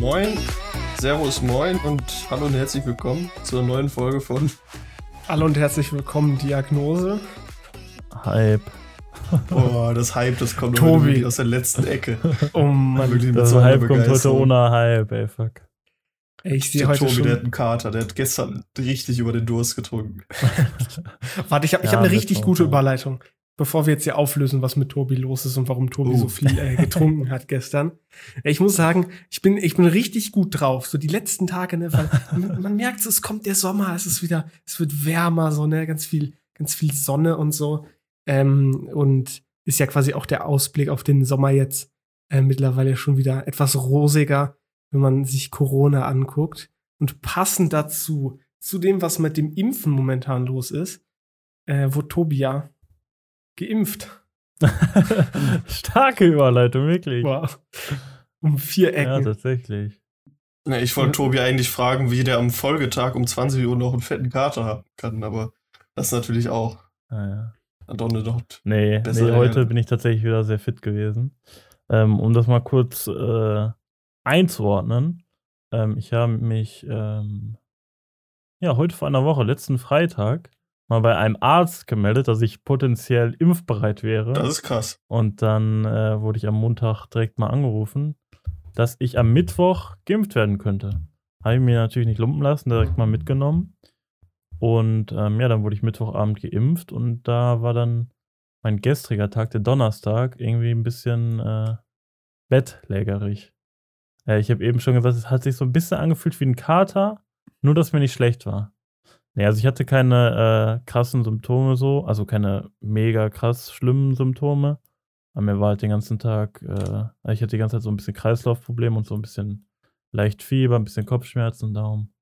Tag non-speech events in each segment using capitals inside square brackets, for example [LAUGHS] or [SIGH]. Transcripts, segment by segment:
Moin, Servus, Moin und hallo und herzlich willkommen zur neuen Folge von Hallo und herzlich willkommen, Diagnose. Hype. Boah, das Hype, das kommt Tobi. aus der letzten Ecke. Oh Mann, Das Hype kommt heute ohne Hype, ey, fuck. ey, ich sehe Der heute Tobi, der hat schon. einen Kater, der hat gestern richtig über den Durst getrunken. [LAUGHS] Warte, ich habe Ja, hab eine richtig schon, gute. Überleitung. Bevor wir jetzt hier auflösen, was mit Tobi los ist und warum Tobi Oh. so viel äh, getrunken hat gestern. Ich muss sagen, ich bin, ich bin richtig gut drauf. So die letzten Tage, ne, [LAUGHS] man man merkt, es kommt der Sommer, es ist wieder, es wird wärmer, so, ne, ganz viel, ganz viel Sonne und so. Ähm, und ist ja quasi auch der Ausblick auf den Sommer jetzt äh, mittlerweile schon wieder etwas rosiger, wenn man sich Corona anguckt. Und passend dazu, zu dem, was mit dem Impfen momentan los ist, äh, wurde Tobi ja geimpft. [LAUGHS] Starke Überleitung, wirklich. Wow. Um vier Ja, Ecken. tatsächlich. Ne, ich wollte Tobi eigentlich fragen, wie der am Folgetag um 20 Uhr noch einen fetten Kater haben kann, aber das natürlich auch Ah, ja. Donne dort. Nee, nee, heute ja. bin ich tatsächlich wieder sehr fit gewesen. Ähm, um das mal kurz äh, einzuordnen. Ähm, ich habe mich ähm, ja heute vor einer Woche, letzten Freitag, mal bei einem Arzt gemeldet, dass ich potenziell impfbereit wäre. Das ist krass. Und dann äh, wurde ich am Montag direkt mal angerufen, dass ich am Mittwoch geimpft werden könnte. Habe ich mir natürlich nicht lumpen lassen, direkt mal mitgenommen. Und ähm, ja, dann wurde ich Mittwochabend geimpft und da war dann mein gestriger Tag, der Donnerstag, irgendwie ein bisschen äh, bettlägerig. Ja, ich habe eben schon gesagt, es hat sich so ein bisschen angefühlt wie ein Kater, nur dass mir nicht schlecht war. Nee, also ich hatte keine äh, krassen Symptome so, also keine mega krass schlimmen Symptome. Aber mir war halt den ganzen Tag, äh, ich hatte die ganze Zeit so ein bisschen Kreislaufprobleme und so ein bisschen leicht Fieber, ein bisschen Kopfschmerzen und darum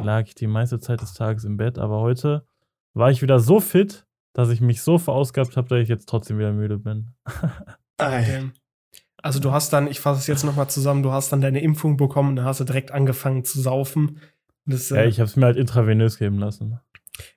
lag ich die meiste Zeit des Tages im Bett. Aber heute war ich wieder so fit, dass ich mich so verausgabt habe, dass ich jetzt trotzdem wieder müde bin. [LAUGHS] Also du hast dann, ich fasse es jetzt noch mal zusammen, du hast dann deine Impfung bekommen, da hast du direkt angefangen zu saufen. Das, Ja, äh, ich habe es mir halt intravenös geben lassen.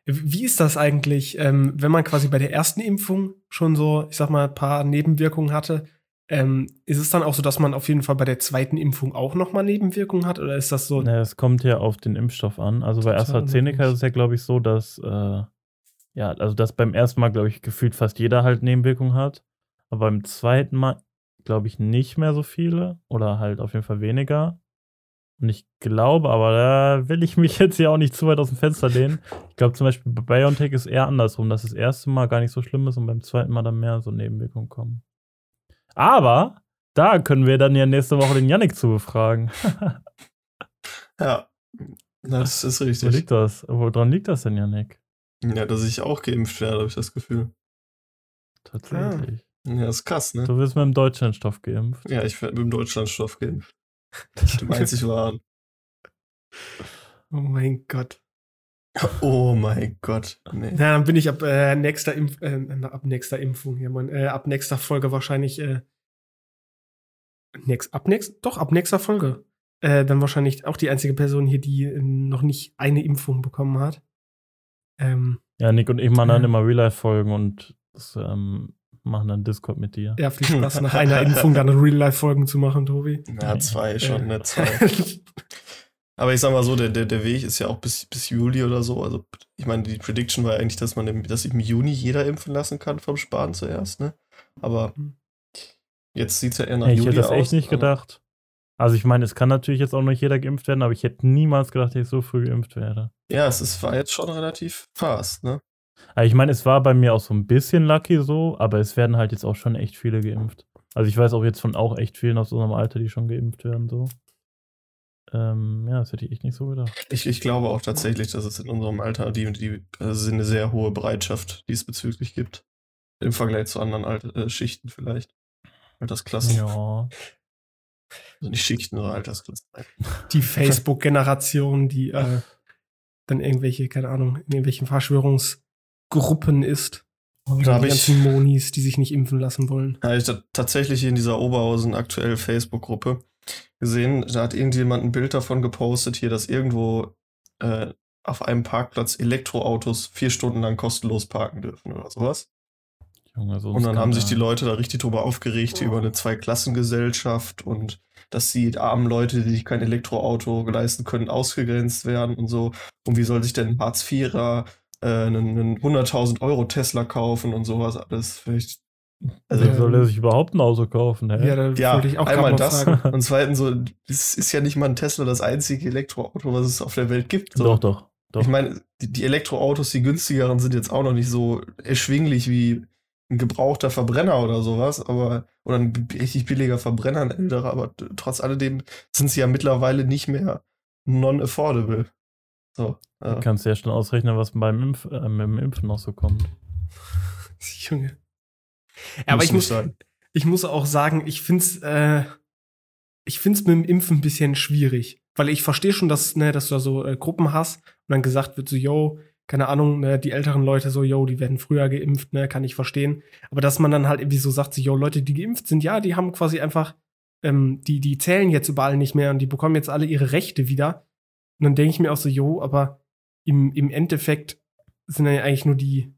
Wie ist das eigentlich, ähm, wenn man quasi bei der ersten Impfung schon so, ich sag mal, ein paar Nebenwirkungen hatte? Ähm, ist es dann auch so, dass man auf jeden Fall bei der zweiten Impfung auch noch mal Nebenwirkungen hat? Oder ist das so? Ja, es kommt ja auf den Impfstoff an. Also bei AstraZeneca ist es ja, glaube ich, so, dass, äh, ja, also dass beim ersten Mal, glaube ich, gefühlt fast jeder halt Nebenwirkungen hat. Aber beim zweiten Mal, glaube ich, nicht mehr so viele oder halt auf jeden Fall weniger. Und ich glaube, aber da will ich mich [LAUGHS] jetzt ja auch nicht zu weit aus dem Fenster lehnen. Ich glaube zum Beispiel bei BioNTech ist eher andersrum, dass das erste Mal gar nicht so schlimm ist und beim zweiten Mal dann mehr so Nebenwirkungen kommen. Aber da können wir dann ja nächste Woche den Yannick zu befragen. Ja, das ist Wo richtig. liegt das? Woran liegt das denn, Janik? Ja, dass ich auch geimpft werde, habe ich das Gefühl. Tatsächlich. Ja, ist krass, ne? Du wirst mit dem Deutschlandstoff geimpft. Ja, ich werde mit dem Deutschlandstoff geimpft. Das [LAUGHS] dem einzig wahren. Oh mein Gott. Oh mein Gott. Nee. Na, dann bin ich ab äh, nächster Impf äh, ab nächster Impfung hier, Mann. Äh, ab nächster Folge wahrscheinlich äh, nächst, ab nächst, doch ab nächster Folge. Äh, dann wahrscheinlich auch die einzige Person hier, die äh, noch nicht eine Impfung bekommen hat. Ähm, Ja, Nick und ich machen dann Ja. immer Real-Life-Folgen und das, ähm, machen dann Discord mit dir. ja, viel Spaß nach [LAUGHS] einer Impfung dann Real-Life-Folgen zu machen, Tobi. Ja, zwei schon, ne? Zwei. [LAUGHS] Aber ich sag mal so, der, der, der Weg ist ja auch bis, bis Juli oder so. Also, ich meine, die Prediction war eigentlich, dass man im, dass im Juni jeder impfen lassen kann vom Spahn zuerst, ne? Aber Mhm. jetzt sieht es ja eher nach Ey, ich Juli hätte das echt aus, nicht gedacht. Also ich meine, es kann natürlich jetzt auch nicht jeder geimpft werden, aber ich hätte niemals gedacht, dass ich so früh geimpft werde. Ja, es ist, war jetzt schon relativ fast, ne? Aber ich meine, es war bei mir auch so ein bisschen lucky so, aber es werden halt jetzt auch schon echt viele geimpft. Also ich weiß auch jetzt von auch echt vielen aus unserem Alter, die schon geimpft werden so. Ähm, ja, das hätte ich echt nicht so gedacht. Ich, ich glaube auch tatsächlich, dass es in unserem Alter die, die also eine sehr hohe Bereitschaft diesbezüglich gibt. Im Vergleich zu anderen Alt äh, Schichten vielleicht. Altersklassen. Ja. Also nicht Schichten, sondern Altersklassen. die Facebook-Generation, die äh, dann irgendwelche, keine Ahnung, in irgendwelchen Verschwörungsgruppen ist. Da hab die ich- ganzen Monis, die sich nicht impfen lassen wollen. Ja, ich tatsächlich in dieser Oberhausen aktuell Facebook-Gruppe gesehen, da hat irgendjemand ein Bild davon gepostet, hier, dass irgendwo äh, auf einem Parkplatz Elektroautos vier Stunden lang kostenlos parken dürfen oder sowas. Junge, so Und dann haben sich die. Leute da richtig drüber aufgeregt, hier über eine Zweiklassengesellschaft und dass die armen Leute, die sich kein Elektroauto leisten können, ausgegrenzt werden und so. Und wie soll sich denn ein Hartz-IVer äh, einen, einen 100.000 Euro Tesla kaufen und sowas alles? Vielleicht Also Ja. soll er sich überhaupt ein Auto kaufen? Hä? Ja, da ja, wollte ich auch einmal das fragen. und zweitens so, es ist ja nicht mal ein Tesla das einzige Elektroauto, was es auf der Welt gibt. So. Doch, doch. doch. Ich meine, die, die Elektroautos, die günstigeren, sind jetzt auch noch nicht so erschwinglich wie ein gebrauchter Verbrenner oder sowas, aber oder ein richtig billiger Verbrenner, ein älterer, aber trotz alledem sind sie ja mittlerweile nicht mehr non-affordable. So. Du Äh, kannst ja schon ausrechnen, was beim Impf, äh, mit dem Impfen noch so kommt. [LAUGHS] Junge. Ja, aber ich muss, sein. ich muss auch sagen, ich find's, äh, ich find's mit dem Impfen ein bisschen schwierig. Weil ich verstehe schon, dass, ne, dass du da so äh, Gruppen hast und dann gesagt wird so, yo, keine Ahnung, ne, die älteren Leute so, yo, die werden früher geimpft, ne, kann ich verstehen. Aber dass man dann halt irgendwie so sagt, so, yo, Leute, die geimpft sind, ja, die haben quasi einfach, ähm, die, die zählen jetzt überall nicht mehr und die bekommen jetzt alle ihre Rechte wieder. Und dann denke ich mir auch so, yo, aber im, im Endeffekt sind dann ja eigentlich nur die,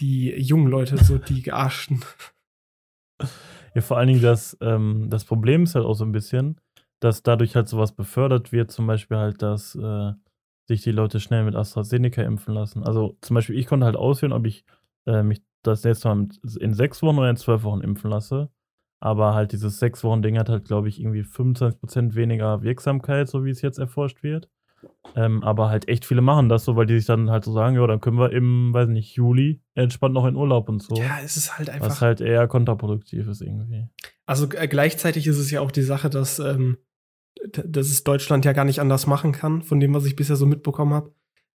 die jungen Leute, so die Gearschten. [LAUGHS] Ja, vor allen Dingen das, ähm, das Problem ist halt auch so ein bisschen, dass dadurch halt sowas befördert wird, zum Beispiel halt, dass äh, sich die Leute schnell mit AstraZeneca impfen lassen. Also zum Beispiel, ich konnte halt auswählen, ob ich äh, mich das nächste Mal in sechs Wochen oder in zwölf Wochen impfen lasse. Aber halt dieses sechs Wochen Ding hat halt, glaube ich, irgendwie 25% weniger Wirksamkeit, so wie es jetzt erforscht wird. Ähm, aber halt echt viele machen das so, weil die sich dann halt so sagen, ja, dann können wir im, weiß nicht, Juli entspannt noch in Urlaub und so. Ja, es ist halt einfach. was halt eher kontraproduktiv ist irgendwie. Also äh, gleichzeitig ist es ja auch die Sache, dass, ähm, dass es Deutschland ja gar nicht anders machen kann, von dem, was ich bisher so mitbekommen habe.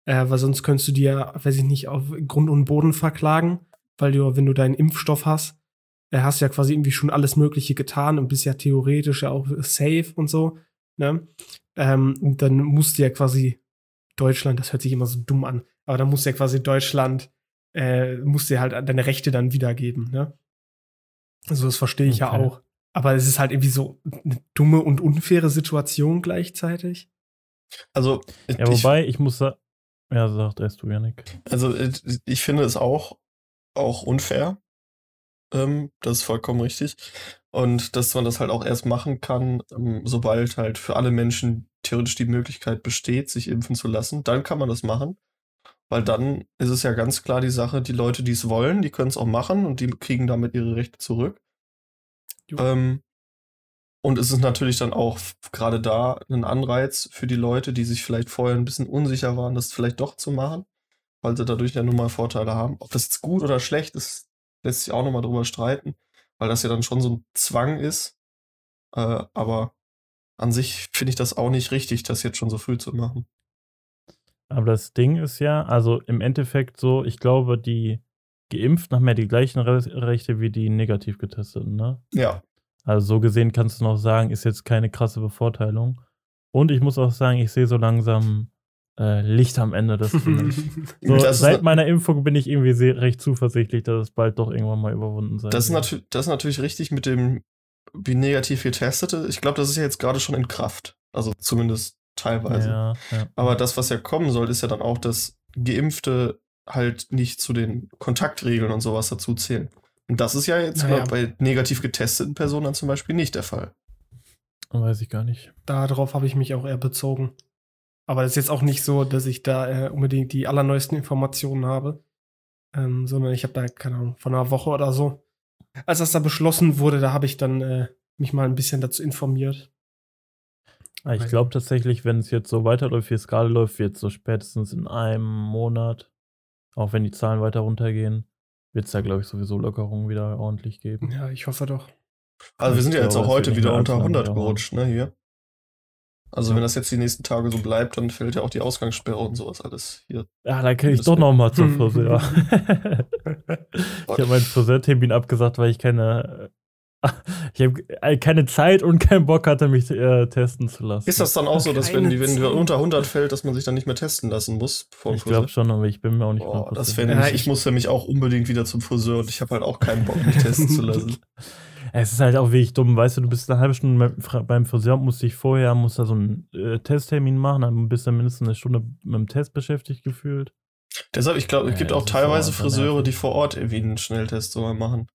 Äh, weil sonst könntest du dir, weiß ich nicht, auf Grund und Boden verklagen, weil du, wenn du deinen Impfstoff hast, hast du ja quasi irgendwie schon alles Mögliche getan und bist ja theoretisch ja auch safe und so. Ne? Ähm, und dann musst du ja quasi Deutschland, das hört sich immer so dumm an, aber dann musst du ja quasi Deutschland, äh, musst dir halt deine Rechte dann wiedergeben. Ne? Also das verstehe ich ja Okay. auch. Aber es ist halt irgendwie so eine dumme und unfaire Situation gleichzeitig. Also, Ja, ich, wobei, ich muss sagen, ja, sagt erst du, Janik. also äh, ich finde es auch, auch unfair. Ähm, das ist vollkommen richtig. Und dass man das halt auch erst machen kann, ähm, sobald halt für alle Menschen theoretisch die Möglichkeit besteht, sich impfen zu lassen, dann kann man das machen. Weil dann ist es ja ganz klar die Sache, die Leute, die es wollen, die können es auch machen und die kriegen damit ihre Rechte zurück. Ähm, und es ist natürlich dann auch gerade da ein Anreiz für die Leute, die sich vielleicht vorher ein bisschen unsicher waren, das vielleicht doch zu machen, weil sie dadurch ja nun mal Vorteile haben. Ob das jetzt gut oder schlecht ist, lässt sich auch nochmal drüber streiten, weil das ja dann schon so ein Zwang ist. Äh, aber an sich finde ich das auch nicht richtig, das jetzt schon so früh zu machen. Aber das Ding ist ja, also im Endeffekt so, ich glaube, die Geimpften haben ja die gleichen Re Rechte wie die negativ getesteten, ne? Ja, Also so gesehen kannst du noch sagen, ist jetzt keine krasse Bevorteilung. Und ich muss auch sagen, ich sehe so langsam äh, Licht am Ende des Tunnels. [LAUGHS] So, ist seit meiner Impfung bin ich irgendwie sehr, recht zuversichtlich, dass es bald doch irgendwann mal überwunden sein Das ist, wird. natür das ist natürlich richtig mit dem, wie negativ getestete. Ich glaube, das ist ja jetzt gerade schon in Kraft. Also zumindest teilweise. Ja, ja. Aber das, was ja kommen soll, ist ja dann auch, dass Geimpfte halt nicht zu den Kontaktregeln und sowas dazu zählen. Und das ist ja jetzt Naja. bei negativ getesteten Personen dann zum Beispiel nicht der Fall. Weiß ich gar nicht. Darauf habe ich mich auch eher bezogen. Aber es ist jetzt auch nicht so, dass ich da äh, unbedingt die allerneuesten Informationen habe, ähm, sondern ich habe da, keine Ahnung, von einer Woche oder so. Als das da beschlossen wurde, da habe ich dann äh, mich mal ein bisschen dazu informiert. Ah, Ich glaube tatsächlich, wenn es jetzt so weiterläuft, wie es gerade läuft, wird so spätestens in einem Monat, auch wenn die Zahlen weiter runtergehen, wird es da, glaube ich, sowieso Lockerungen wieder ordentlich geben. Ja, ich hoffe doch. Also wir sind ja jetzt auch es heute wieder unter allzu lange 100 dauern. gerutscht, ne, hier. Also Ja. wenn das jetzt die nächsten Tage so bleibt, dann fällt ja auch die Ausgangssperre und sowas alles hier. Ja, da kann ich doch noch mal zum Friseur. [LAUGHS] ich habe meinen Friseurtermin abgesagt, weil ich keine, [LAUGHS] ich habe keine Zeit und keinen Bock hatte, mich äh, testen zu lassen. Ist das dann auch so, dass wenn, Keine die, wenn du Zeit. unter 100 fällt, dass man sich dann nicht mehr testen lassen muss? Vor dem Ich glaube Friseur? schon, aber ich bin mir auch nicht Boah, das 100% fände Ja, ich, ich ich- muss nämlich auch unbedingt wieder zum Friseur und ich habe halt auch keinen Bock, mich [LAUGHS] testen zu lassen. Es ist halt auch wirklich dumm, weißt du, du bist eine halbe Stunde beim Friseur, musst dich vorher, musst da so einen äh, Testtermin machen, dann bist du mindestens eine Stunde mit dem Test beschäftigt gefühlt. Deshalb, ich glaube, es Ja, gibt das auch teilweise Friseure, die vor Ort irgendwie einen Schnelltest sogar machen.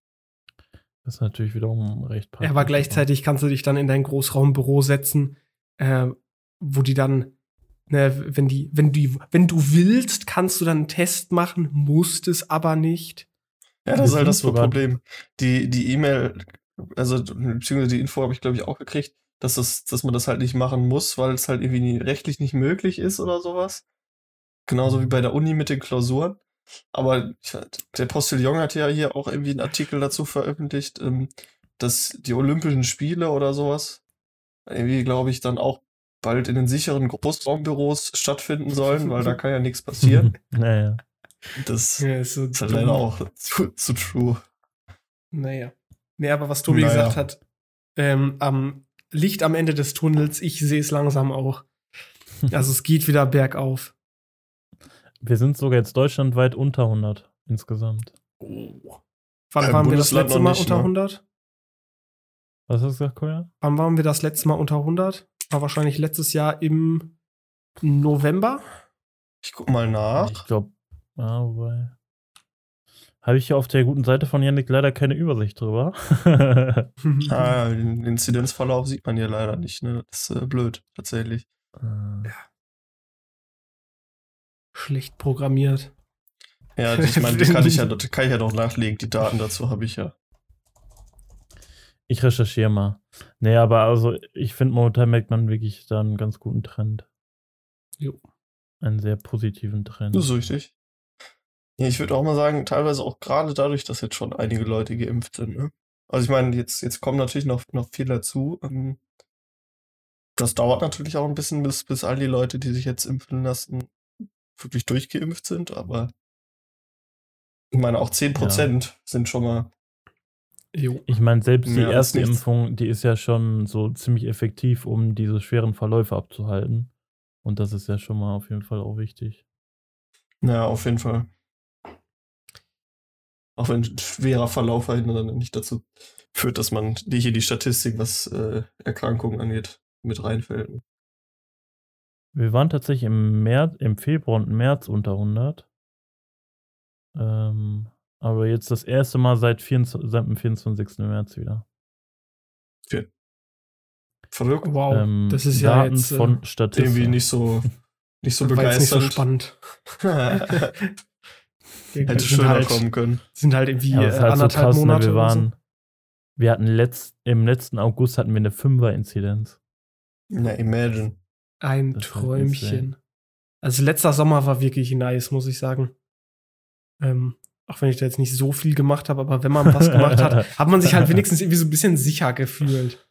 Das ist natürlich wiederum recht Ja, aber gleichzeitig kannst du dich dann in dein Großraumbüro setzen, äh, wo die dann, ne, wenn die, wenn die, wenn du willst, kannst du dann einen Test machen, musst es aber nicht. Ja, das ist halt das Problem. Die, die E-Mail, also beziehungsweise die Info habe ich, glaube ich, auch gekriegt, dass, das, dass man das halt nicht machen muss, weil es halt irgendwie nie, rechtlich nicht möglich ist oder sowas. Genauso wie bei der Uni mit den Klausuren. Aber der Postillon hat ja hier auch irgendwie einen Artikel dazu veröffentlicht, ähm, dass die Olympischen Spiele oder sowas irgendwie, glaube ich, dann auch bald in den sicheren Großraumbüros stattfinden sollen, weil da kann ja nichts passieren. [LAUGHS] naja. Das Ja, ist so ist halt leider auch zu, zu true. Naja. Nee, aber was Tobi Naja. gesagt hat, ähm, am Licht am Ende des Tunnels, ich sehe es langsam auch. [LAUGHS] Also es geht wieder bergauf. Wir sind sogar jetzt deutschlandweit unter 100 insgesamt. Oh. Wann Beim waren wir das Bundesland letzte Mal nicht, unter ne? 100? Was hast du gesagt, Koya? Wann waren wir das letzte Mal unter 100? War wahrscheinlich letztes Jahr im November. Ich guck mal nach. Ich glaube, ja, wobei. Habe ich hier auf der guten Seite von Yannick leider keine Übersicht drüber. [LAUGHS] [LAUGHS] Ah, den Inzidenzverlauf sieht man hier leider nicht, ne? Das ist äh, blöd, tatsächlich. Äh, Schlecht programmiert. Ja, [LAUGHS] ich meine, die kann ich ja, kann ich ja noch nachlegen. Die Daten dazu habe ich ja. ich recherchiere mal. Nee, aber also ich finde, momentan merkt man wirklich da einen ganz guten Trend. Jo. Einen sehr positiven Trend. Das ist richtig. Ja, ich würde auch mal sagen, teilweise auch gerade dadurch, dass jetzt schon einige Leute geimpft sind, ne? Also ich meine, jetzt, jetzt kommen natürlich noch, noch viel dazu. Ähm, Das dauert natürlich auch ein bisschen, bis, bis all die Leute, die sich jetzt impfen lassen, wirklich durchgeimpft sind, aber ich meine, auch 10% sind schon mal Jo. Ich meine, selbst die Ja, erste. Impfung, die ist ja schon so ziemlich effektiv, um diese schweren Verläufe abzuhalten. Und das ist ja schon mal auf jeden Fall auch wichtig. Ja, auf jeden Fall. Auch wenn ein schwerer Verlauf halt dann nicht dazu führt, dass man die hier die Statistik, was äh, Erkrankungen angeht, mit reinfällt. Wir waren tatsächlich im, März, im Februar und März unter 100. Ähm, aber jetzt das erste Mal seit, 24, seit dem 24. März wieder. Verrückt. Wow. ähm, das ist ja Daten jetzt äh, von Statista. Irgendwie nicht so, nicht so jetzt nicht so begeisternd. [LAUGHS] [LAUGHS] spannend. Hätte sind schöner halt, kommen können. sind halt irgendwie Ja, halt so anderthalb krass, ne? Monate Wir oder so. waren, wir hatten letzt, im letzten August hatten wir eine 5er-Inzidenz. Na, imagine. Ein Das ist Träumchen. Also letzter Sommer war wirklich nice, muss ich sagen. Ähm, auch wenn ich da jetzt nicht so viel gemacht habe, aber wenn man was gemacht hat, [LAUGHS] hat man sich halt wenigstens irgendwie so ein bisschen sicher gefühlt.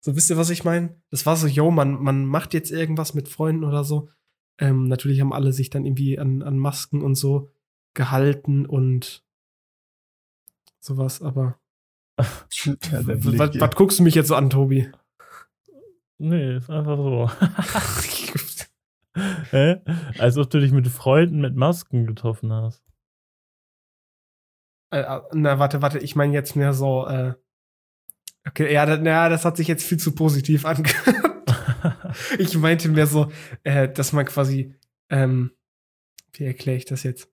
So, wisst ihr, was ich meine? Das war so, yo, man, man macht jetzt irgendwas mit Freunden oder so. Ähm, natürlich haben alle sich dann irgendwie an, an Masken und so gehalten und sowas, aber [LAUGHS] Ja, was, was guckst du mich jetzt so an, Tobi? Nee, ist einfach so. [LAUGHS] Hä? Als ob du dich mit Freunden mit Masken getroffen hast. Äh, äh, na, warte, warte, ich meine jetzt mehr so, äh, okay, ja, da, na, das hat sich jetzt viel zu positiv angehört. [LAUGHS] ich meinte mehr so, äh, dass man quasi, ähm, wie erkläre ich das jetzt?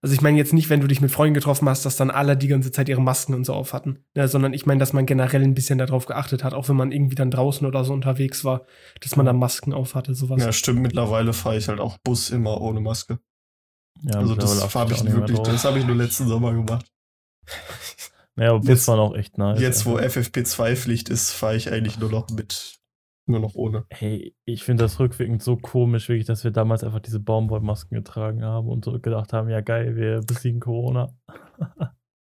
Also ich meine jetzt nicht, wenn du dich mit Freunden getroffen hast, dass dann alle die ganze Zeit ihre Masken und so auf hatten, ne, sondern ich meine, dass man generell ein bisschen darauf geachtet hat, auch wenn man irgendwie dann draußen oder so unterwegs war, dass man da Masken auf hatte, sowas. Ja, stimmt. Mittlerweile fahre ich halt auch Bus immer ohne Maske. Ja, also das habe ich wirklich, das habe ich nur letzten Sommer gemacht. Ja, aber Bus jetzt- waren auch echt nice. Jetzt, wo einfach. FFP2-Pflicht ist, fahre ich eigentlich nur noch mit, nur noch ohne. Hey, ich finde das rückwirkend so komisch, wirklich, dass wir damals einfach diese Baumwollmasken getragen haben und so gedacht haben, ja geil, wir besiegen Corona.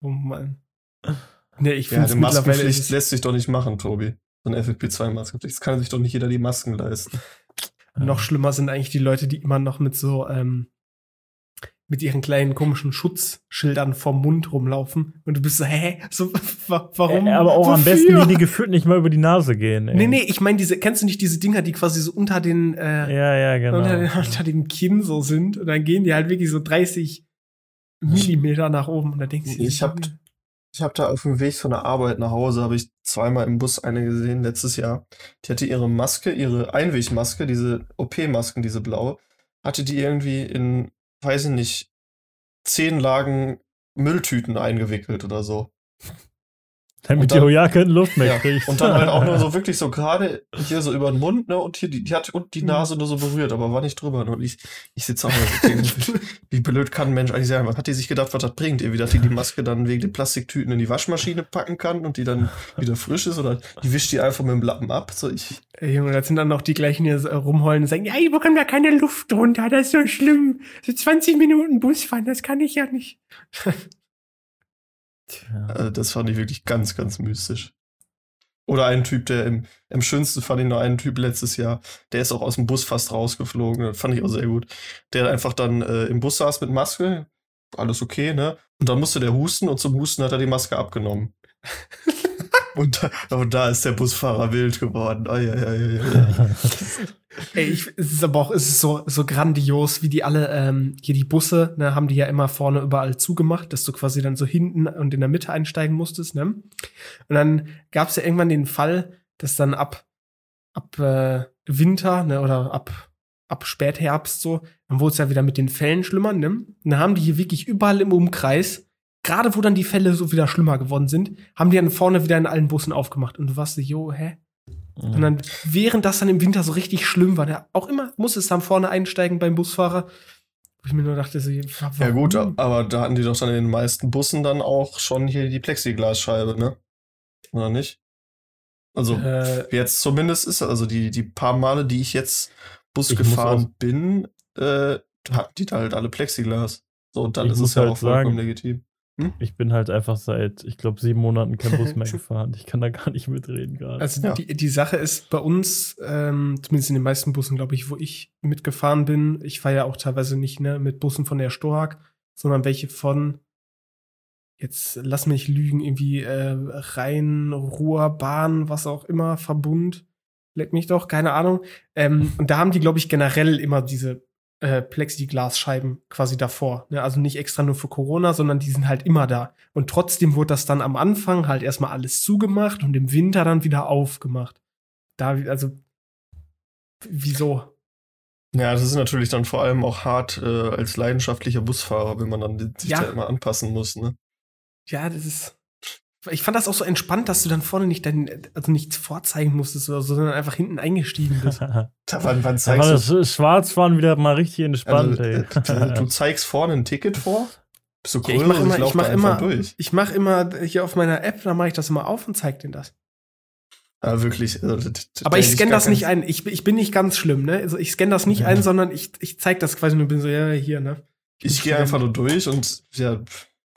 Oh Mann. [LAUGHS] Ne, ich Ja, finde es die Maskenpflicht ist es lässt sich doch nicht machen, Tobi. So eine FFP2-Maskenpflicht. Das kann sich doch nicht jeder die Masken leisten. Noch schlimmer sind eigentlich die Leute, die immer noch mit so, ähm, mit ihren kleinen komischen Schutzschildern vorm Mund rumlaufen. Und du bist so, hä? So, wa warum? Äh, aber auch am Wofür? besten, die, die gefühlt nicht mal über die Nase gehen. Ey. Nee, nee, ich meine, diese, kennst du nicht diese Dinger, die quasi so unter den, äh, Ja, ja, genau. unter, den, unter dem Kinn so sind? Und dann gehen die halt wirklich so 30 Millimeter nach oben. Und da denkst du Ich hab- Ich habe da auf dem Weg von der Arbeit nach Hause, habe ich zweimal im Bus eine gesehen letztes Jahr. Die hatte ihre Maske, ihre Einwegmaske, diese OP-Masken, diese blaue, hatte die irgendwie in, weiß ich nicht, zehn Lagen Mülltüten eingewickelt oder so. Damit Und dann- die Hoja keine Luft mehr Ja, kriegt. und dann halt auch nur so [LAUGHS] wirklich so gerade hier so über den Mund, ne? Und hier, die, die hat und die Nase nur so berührt, aber war nicht drüber. ne? Und ich, ich sitze auch mal [LAUGHS] so, wie blöd kann ein Mensch eigentlich sein? Was hat die sich gedacht, was das bringt? Irgendwie, dass die die Maske dann wegen den Plastiktüten in die Waschmaschine packen kann und die dann wieder frisch ist oder die wischt die einfach mit dem Lappen ab. So, ich, Ey, Junge, das sind dann noch die gleichen, die so rumheulen und sagen, ja, ich bekomme da keine Luft drunter, das ist so schlimm. So 20 Minuten Bus fahren, das kann ich ja nicht. Ja. äh, das fand ich wirklich ganz, ganz mystisch. Oder ein Typ, der im, im schönsten fand ich noch einen Typ letztes Jahr, der ist auch aus dem Bus fast rausgeflogen. Das fand ich auch sehr gut. Der einfach dann äh, im Bus saß mit Maske, alles okay, ne? Und dann musste der husten und zum Husten hat er die Maske abgenommen. [LAUGHS] und, da, und da ist der Busfahrer wild geworden. Ai, ai, ai. Ey, ich, es ist aber auch, es ist so, so grandios, wie die alle, ähm, hier die Busse, ne, haben die ja immer vorne überall zugemacht, dass du quasi dann so hinten und in der Mitte einsteigen musstest, ne? Und dann gab es ja irgendwann den Fall, dass dann ab, ab äh, Winter, ne, oder ab, ab Spätherbst so, dann wurde es ja wieder mit den Fällen schlimmer, ne? Und dann haben die hier wirklich überall im Umkreis, gerade wo dann die Fälle so wieder schlimmer geworden sind, haben die dann vorne wieder in allen Bussen aufgemacht. Und du warst so, jo, hä? Und dann, während das dann im Winter so richtig schlimm war, der auch immer musste es dann vorne einsteigen beim Busfahrer. Wo ich mir nur dachte, so, warum? Ja gut, aber da hatten die doch dann in den meisten Bussen dann auch schon hier die Plexiglasscheibe, ne? Oder nicht? Also Äh, jetzt zumindest ist also die, die paar Male, die ich jetzt Bus Ich muss gefahren bin, äh, hatten die da halt alle Plexiglas. So, und dann ist muss es ja halt auch vollkommen sagen- legitim. Ich bin halt einfach seit, ich glaube, sieben Monaten kein Bus mehr gefahren. Ich kann da gar nicht mitreden gerade. also Ja. die, die Sache ist bei uns, ähm, zumindest in den meisten Bussen, glaube ich, wo ich mitgefahren bin, ich fahre ja auch teilweise nicht ne, mit Bussen von der Stork, sondern welche von, jetzt lass mich lügen, irgendwie äh, Rhein, Ruhr, Bahn, was auch immer, Verbund, leck mich doch, keine Ahnung. Ähm, und da haben die, glaube ich, generell immer diese äh, Plexiglasscheiben quasi davor. Ne? Also nicht extra nur für Corona, sondern die sind halt immer da. Und trotzdem wurde das dann am Anfang halt erstmal alles zugemacht und im Winter dann wieder aufgemacht. Da, also, wieso? Ja, das ist natürlich dann vor allem auch hart äh, als leidenschaftlicher Busfahrer, wenn man dann sich Ja. da immer anpassen muss, ne? Ja, das ist. Ich fand das auch so entspannt, dass du dann vorne nicht dein, also nichts vorzeigen musstest oder so, sondern einfach hinten eingestiegen bist. [LAUGHS] Da, wann, wann Da war zeigst das du, Schwarzfahren wieder mal richtig entspannt, also, ey. äh, du zeigst vorne ein Ticket vor? Bist du Ja, ich größer mach und immer, ich mach immer, durch? ich mach immer hier auf meiner App, da mache ich das immer auf und zeig denen das. Ja, wirklich. Also, Aber ich scanne das nicht ein. Ich, ich bin nicht ganz schlimm, ne? Also ich scanne das nicht Ja. ein, sondern ich, ich zeig das quasi nur bin so, ja, hier, ne? Ich gehe einfach nur durch und ja,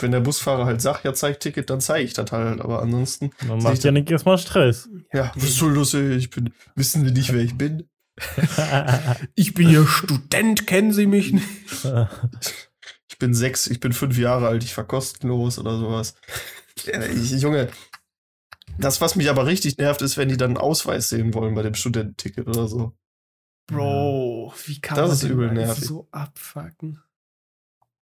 wenn der Busfahrer halt sagt, ja, zeig Ticket, dann zeige ich das halt. Aber ansonsten, Man macht ja nicht erstmal Stress. ja, was soll das? ey? Ich bin, wissen Sie nicht, wer ich bin? [LAUGHS] Ich bin hier Student, kennen Sie mich nicht? Ich bin sechs, ich bin fünf Jahre alt, ich fahr kostenlos oder sowas. Ja, ich, Junge, das, was mich aber richtig nervt, ist, wenn die dann einen Ausweis sehen wollen bei dem Studententicket oder so. Bro, wie kann Das man ist übel nervig. so abfucken?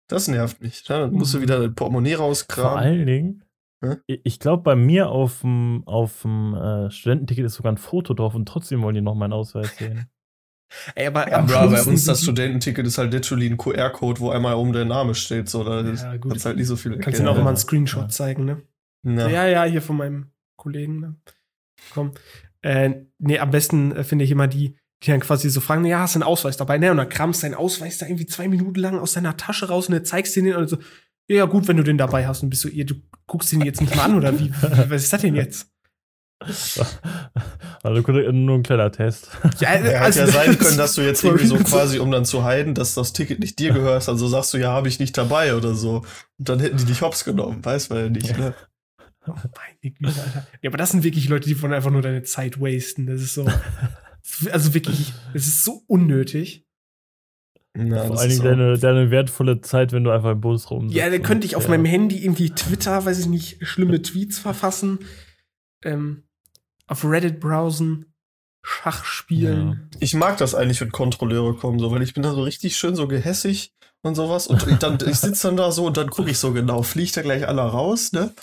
Das nervt mich. Ja, Dann musst du wieder dein Portemonnaie Vor rauskramen. allen Dingen, Hä? ich, glaube, bei mir auf dem äh, Studententicket ist sogar ein Foto drauf und trotzdem wollen die noch meinen Ausweis sehen. [LAUGHS] Ey, aber Ja, am bro, [LAUGHS] bei uns das Studententicket ist halt literally ein QR-Code, wo einmal oben der Name steht. So, da Ja, gut. kannst halt nicht so viel Kannst du auch erkennen. immer einen Screenshot Ja. zeigen, ne? Ja. Ja, ja, hier von meinem Kollegen. Ne? Komm. Äh, nee, am besten äh, finde ich immer die, die dann quasi so fragen, ja, hast du einen Ausweis dabei? Ne? Und dann kramst deinen Ausweis da irgendwie zwei Minuten lang aus deiner Tasche raus und dann zeigst du den und so, ja, gut, wenn du den dabei hast und bist so, ihr, du guckst den jetzt nicht mal an oder wie, was ist das denn jetzt? [LAUGHS] Also nur ein kleiner Test. Ja, Ja, hätte also, ja sein können, dass du jetzt irgendwie so quasi, um dann zu heiden, dass das Ticket nicht dir gehört, also sagst du, ja, habe ich nicht dabei oder so. Und dann hätten die dich hops genommen, weiß man ja nicht, ne? Oh, meine Güte, Alter. Ja, aber das sind wirklich Leute, die wollen einfach nur deine Zeit wasten. Das ist so. [LAUGHS] Also wirklich, es ist so unnötig. Ja, Vor das allen ist Dingen deine, deine wertvolle Zeit, wenn du einfach im Bus rum Ja, dann könnte ich auf ja. meinem Handy irgendwie Twitter, weiß ich nicht, schlimme Tweets verfassen, ähm, auf Reddit browsen, Schach spielen. ich mag das eigentlich, wenn Kontrolleure kommen, so, weil ich bin da so richtig schön so gehässig und sowas. Und ich, dann, ich sitze dann da so und dann gucke ich so genau, fliegt da gleich aller raus, ne?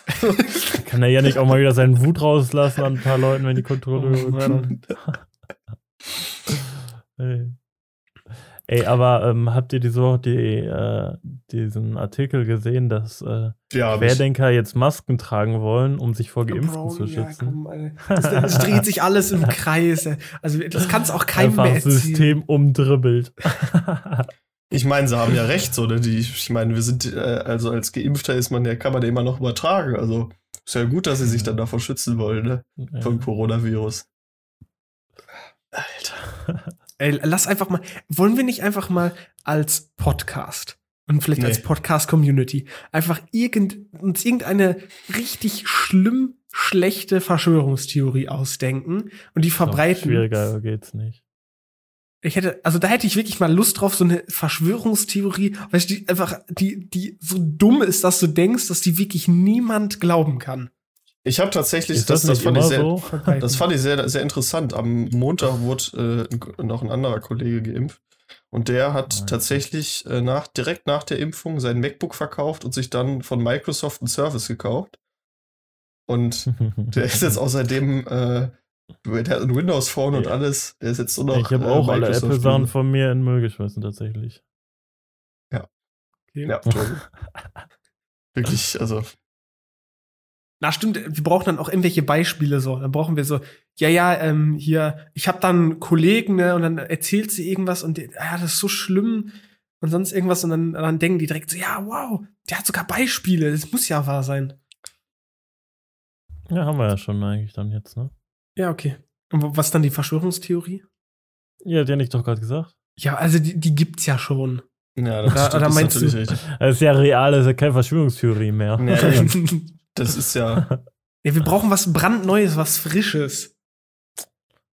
Kann der Janik auch mal wieder seinen Wut rauslassen an ein paar Leuten, wenn die Kontrolleure [LAUGHS] kommen. [LAUGHS] Ey. Ey, aber ähm, habt ihr diese Woche die, äh, diesen Artikel gesehen, dass äh, Ja, hab ich. Querdenker jetzt Masken tragen wollen, um sich vor Geimpften Bro, zu ja, schützen? komm, Alter. das, das dreht sich alles im [LAUGHS] Kreis. Also das kann es auch keinem Einfach mehr erzählen. System umdribbelt. [LAUGHS] Ich meine, sie haben ja recht, so, ne? Die, ich meine, wir sind, äh, also als Geimpfter ist man ja, kann man ja immer noch übertragen. Also ist ja gut, dass sie sich dann davor schützen wollen, ne? Vom Coronavirus. Alter. Ey, lass einfach mal. Wollen wir nicht einfach mal als Podcast und vielleicht Nee. als Podcast-Community einfach irgend, uns irgendeine richtig schlimm schlechte Verschwörungstheorie ausdenken und die verbreiten? Schwieriger geht's nicht. Ich hätte, also da hätte ich wirklich mal Lust drauf, so eine Verschwörungstheorie, du, die einfach, die, die so dumm ist, dass du denkst, dass die wirklich niemand glauben kann. Ich habe tatsächlich, Ist das, das, das, fand ich sehr, so? Das fand ich sehr, sehr interessant. Am Montag wurde äh, noch ein anderer Kollege geimpft. Und der hat Alter. tatsächlich äh, nach, direkt nach der Impfung sein MacBook verkauft und sich dann von Microsoft einen Service gekauft. Und [LAUGHS] der ist jetzt außerdem, äh, der hat ein Windows Phone und Ja. alles. Der ist jetzt nur noch. ich habe äh, auch alle Apple-Sachen User. von mir in den Müll geschmissen, tatsächlich. Okay. Ja, toll. [LAUGHS] Wirklich, also. Na stimmt, wir brauchen dann auch irgendwelche Beispiele so. Dann brauchen wir so, ja, ja, ähm, hier, ich habe dann einen Kollegen, ne, und dann erzählt sie irgendwas und ja, das ist so schlimm und sonst irgendwas und dann, dann denken die direkt so, ja, wow, der hat sogar Beispiele, das muss ja wahr sein. Ja, haben wir ja schon eigentlich dann jetzt, ne? Ja, okay. Und was ist dann die Verschwörungstheorie? Ja, hat ja nicht doch gerade gesagt. Ja, also die, die gibt's ja schon. Ja, das, Oder- stimmt, oder das ist meinst du- natürlich richtig. Das ist ja real, das ist ja keine Verschwörungstheorie mehr. Ja. [LAUGHS] Das ist ja. [LAUGHS] Ja, wir brauchen was brandneues, was Frisches.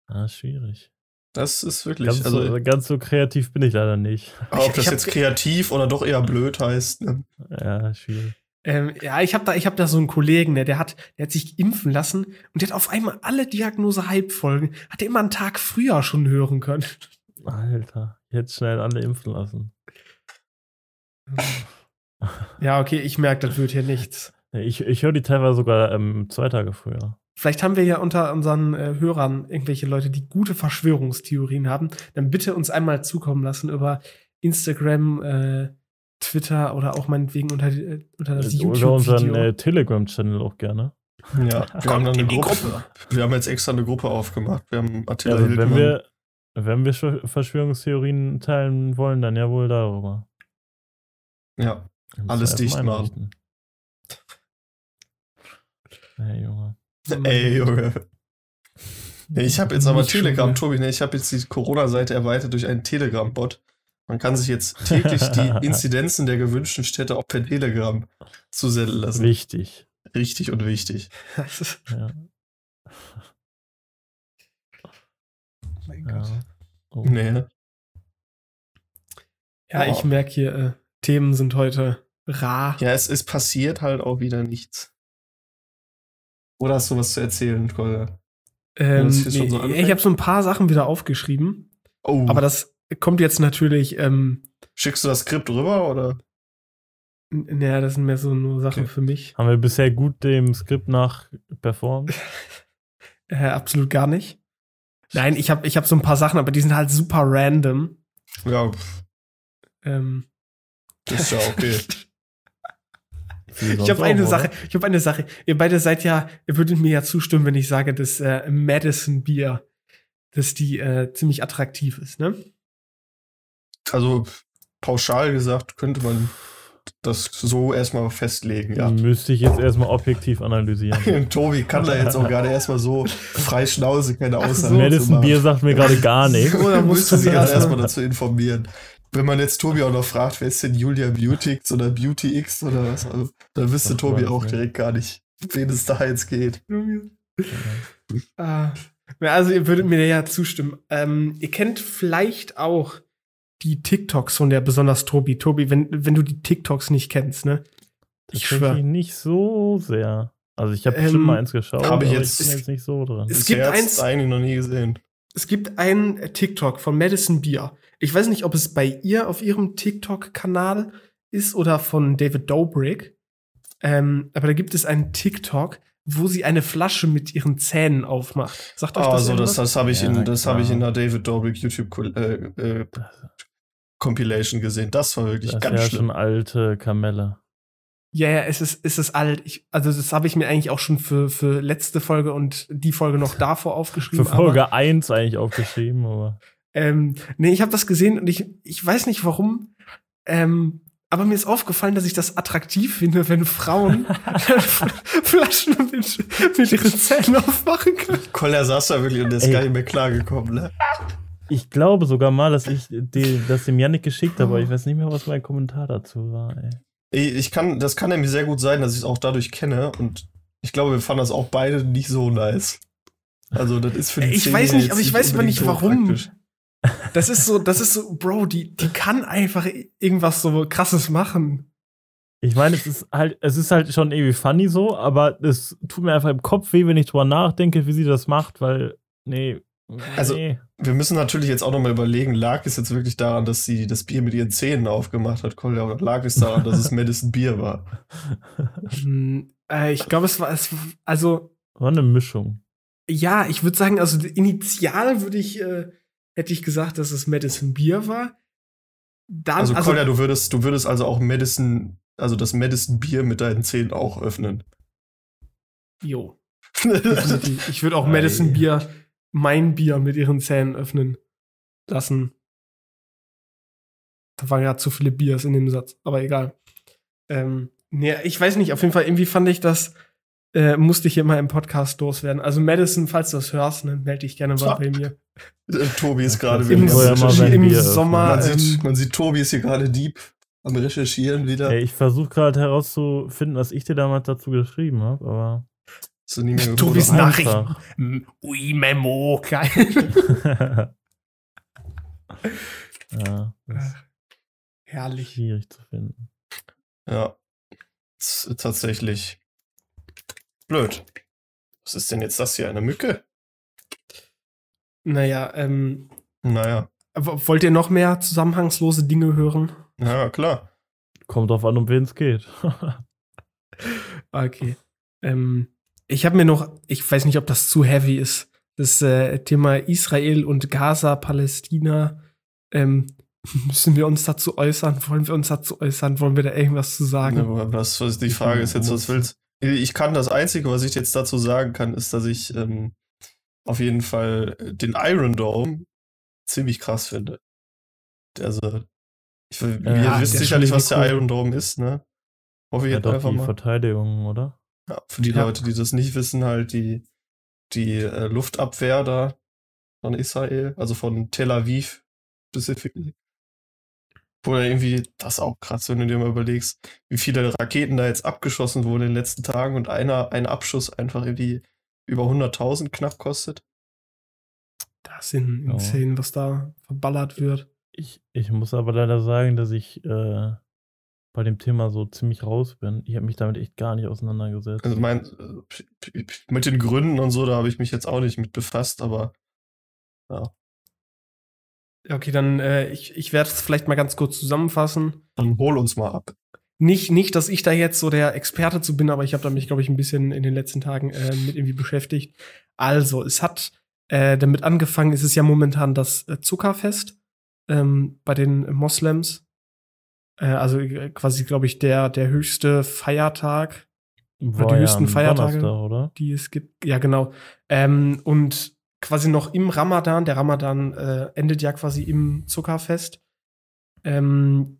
Ah, schwierig. Das ist wirklich. Ganz, also, so, ganz so kreativ bin ich leider nicht. ob ich das jetzt kreativ oder doch eher blöd heißt. Ne? Ja, schwierig. Ähm, ja, ich habe da, ich hab da so einen Kollegen, der, der hat, der hat sich impfen lassen und der hat auf einmal alle Diagnose-Hype-Folgen, hat er immer einen Tag früher schon hören können. Alter, jetzt schnell alle impfen lassen. Ja, okay, ich merke, das wird hier nichts. Ich, ich höre die teilweise sogar ähm, zwei Tage früher. Vielleicht haben wir ja unter unseren äh, Hörern irgendwelche Leute, die gute Verschwörungstheorien haben. Dann bitte uns einmal zukommen lassen über Instagram, äh, Twitter oder auch meinetwegen unter, äh, unter das Oder unseren YouTube-Video. äh, Telegram-Channel auch gerne. Ja, wir haben dann eine Gruppe. Gruppe. Wir haben jetzt extra eine Gruppe aufgemacht. Wir haben Attila Also, wenn wir, wenn wir Schw- Verschwörungstheorien teilen wollen, dann ja wohl darüber. Ja, Alles dicht machen. Hey, Junge. [LAUGHS] ey, Junge. Ich habe jetzt aber Telegram. Tobi, ne, ich habe jetzt die Corona-Seite erweitert durch einen Telegram-Bot. Man kann sich jetzt täglich die [LAUGHS] Inzidenzen der gewünschten Städte auch per Telegram zusenden lassen. Wichtig. Richtig und wichtig. [LAUGHS] Ja. mein ja. Gott. Oh. Nee. Ja, ich merke hier, äh, Themen sind heute rar. Ja, es ist passiert halt auch wieder nichts. Oder hast du was zu erzählen, Kolja? Ähm, nee, so ich habe so ein paar Sachen wieder aufgeschrieben, Oh, aber das kommt jetzt natürlich, ähm, schickst du das Skript rüber oder? naja, das sind mehr so nur Sachen Okay. für mich. Haben wir bisher gut dem Skript nach performt? [LAUGHS] Äh, absolut gar nicht. Nein, ich habe ich hab so ein paar Sachen, aber die sind halt super random. Ja, Ähm, ist ja okay. [LAUGHS] Ich habe eine auch, Sache, oder? ich habe eine Sache. Ihr beide seid ja, ihr würdet mir ja zustimmen, wenn ich sage, dass äh, Madison Bier, dass die äh, ziemlich attraktiv ist, ne? Also pauschal gesagt könnte man das so erstmal festlegen, ja. Müsste ich jetzt erstmal objektiv analysieren. [LAUGHS] Tobi kann da jetzt auch [LAUGHS] gerade erstmal so frei Schnauze keine Ach so. Madison Bier sagt mir gerade gar [LAUGHS] nichts. Da musst du sie erst erstmal mal- dazu informieren. Wenn man jetzt Tobi auch noch fragt, wer ist denn Julia Beautix oder Beauty X oder was, also, dann wüsste Ach, Tobi auch direkt gar nicht, wen es da jetzt geht. Ah. Also ihr würdet mir ja zustimmen. Ähm, ihr kennt vielleicht auch die TikToks von der besonders Tobi. Tobi, wenn, wenn du die TikToks nicht kennst, ne? Ich schwör. Tatsächlich nicht so sehr. Also ich habe Ähm, bestimmt mal eins geschaut, hab ich aber jetzt- ich bin jetzt nicht so dran. Es gibt eins- eigentlich noch nie gesehen. Es gibt einen TikTok von Madison Beer. Ich weiß nicht, ob es bei ihr auf ihrem TikTok-Kanal ist oder von David Dobrik. Ähm, aber da gibt es einen TikTok, wo sie eine Flasche mit ihren Zähnen aufmacht. Sagt euch das Also, irgendwas? das, das habe ich, Ja, in, das hab ich in der David Dobrik YouTube äh, äh, Compilation gesehen. Das war wirklich Das ist ganz ja schlimm. schon alte Kamelle. Ja, ja, es ist, es ist alt. Ich, also das habe ich mir eigentlich auch schon für, für letzte Folge und die Folge noch davor aufgeschrieben. Für Folge 1 eigentlich aufgeschrieben, aber. Ähm, nee, ich habe das gesehen und ich, ich weiß nicht warum. Ähm, aber mir ist aufgefallen, dass ich das attraktiv finde, wenn Frauen [LAUGHS] Flaschen mit, mit ihren Zähnen aufmachen können. Kolja saß da wirklich und der ist Ey. gar nicht mehr klargekommen, ne? Ich glaube sogar mal, dass ich die, das dem Yannick geschickt habe, aber ich weiß nicht mehr, was mein Kommentar dazu war, ey. Ich kann, das kann nämlich sehr gut sein, dass ich es auch dadurch kenne und ich glaube, wir fanden das auch beide nicht so nice. Also, das ist für die Ich weiß nicht, aber ich weiß aber unbedingt nicht, warum. praktisch. Das ist so, das ist so, Bro, die, die kann einfach irgendwas so krasses machen. Ich meine, es ist halt, es ist halt schon irgendwie funny so, aber es tut mir einfach im Kopf weh, wenn ich drüber nachdenke, wie sie das macht, weil, nee. Also- nee. Wir müssen natürlich jetzt auch nochmal überlegen, lag es jetzt wirklich daran, dass sie das Bier mit ihren Zähnen aufgemacht hat, Kolja, oder lag es daran, dass es Madison Bier war? [LAUGHS] Hm, äh, ich glaube, es war, es, also, War eine Mischung. ja, ich würde sagen, also initial würde ich, äh, hätte ich gesagt, dass es Madison Beer war. Dann, Also, also, Kolja, du würdest, du würdest also auch Madison, also das Madison Bier mit deinen Zähnen auch öffnen. jo. [LAUGHS] Ich würde auch Madison Ei. Bier, mein Bier mit ihren Zähnen öffnen lassen. Da waren ja zu viele Biers in dem Satz, aber egal. Ähm, nee, ich weiß nicht, auf jeden Fall, irgendwie fand ich das, äh, musste ich hier mal im Podcast loswerden. Also Madison, falls du das hörst, ne, melde dich gerne mal bei mir. Äh, Tobi ist gerade Im wieder Im, Soll ja mal sein im. Sommer. Man sieht, Ähm, man sieht, Tobi ist hier gerade deep am Recherchieren wieder. Ey, ich versuche gerade herauszufinden, was ich dir damals dazu geschrieben habe, aber. Du nie mehr [LAUGHS] Tobis? Nachrichten. Einfach. Mm, Ui, Memo, geil. [LAUGHS] ja, Herrlich. schwierig zu finden. Ja. Tatsächlich blöd. Was ist denn jetzt das hier? Eine Mücke? Naja, ähm, Naja. wollt ihr noch mehr zusammenhangslose Dinge hören? Ja, klar. Kommt drauf an, um wen es geht. [LAUGHS] Okay. Ähm, ich habe mir noch, ich weiß nicht, ob das zu heavy ist, das äh, Thema Israel und Gaza, Palästina. Ähm, [LAUGHS] müssen wir uns dazu äußern? Wollen wir uns dazu äußern? Wollen wir da irgendwas zu sagen? Aber was, was die Frage ist jetzt, was willst Ich kann das Einzige, was ich jetzt dazu sagen kann, ist, dass ich ähm, auf jeden Fall den Iron Dome ziemlich krass finde. Also, ich, ihr Ja, wisst der ist sicherlich, was der cool. Iron Dome ist, ne? Hoffe ich ja, doch, einfach die mal. Verteidigung, oder? Ja, für die Ja. Leute, die das nicht wissen, halt die, die äh, Luftabwehr da von Israel, also von Tel Aviv specifically. Oder irgendwie, das ist auch krass, wenn du dir mal überlegst, wie viele Raketen da jetzt abgeschossen wurden in den letzten Tagen und einer, ein Abschuss einfach irgendwie über 100.000 knapp kostet. Das sind Ja. insane, was da verballert wird. Ich, ich muss aber leider sagen, dass ich äh, bei dem Thema so ziemlich raus bin. Ich habe mich damit echt gar nicht auseinandergesetzt. Also mein, äh, mit den Gründen und so, da habe ich mich jetzt auch nicht mit befasst, aber ja, Okay, dann äh, ich, ich werde es vielleicht mal ganz kurz zusammenfassen. dann hol uns mal ab. Nicht, nicht, dass ich da jetzt so der Experte zu bin, aber ich habe da mich, glaube ich, ein bisschen in den letzten Tagen äh, mit irgendwie beschäftigt. Also, es hat äh, damit angefangen, es ist ja momentan das äh, Zuckerfest ähm, bei den Moslems. Äh, also äh, quasi, glaube ich, der, der höchste Feiertag, War die höchsten am Feiertage. Donnerstag, oder? die es gibt. Ja, genau. Ähm, und quasi noch im Ramadan, der Ramadan äh, endet ja quasi im Zuckerfest. Ähm,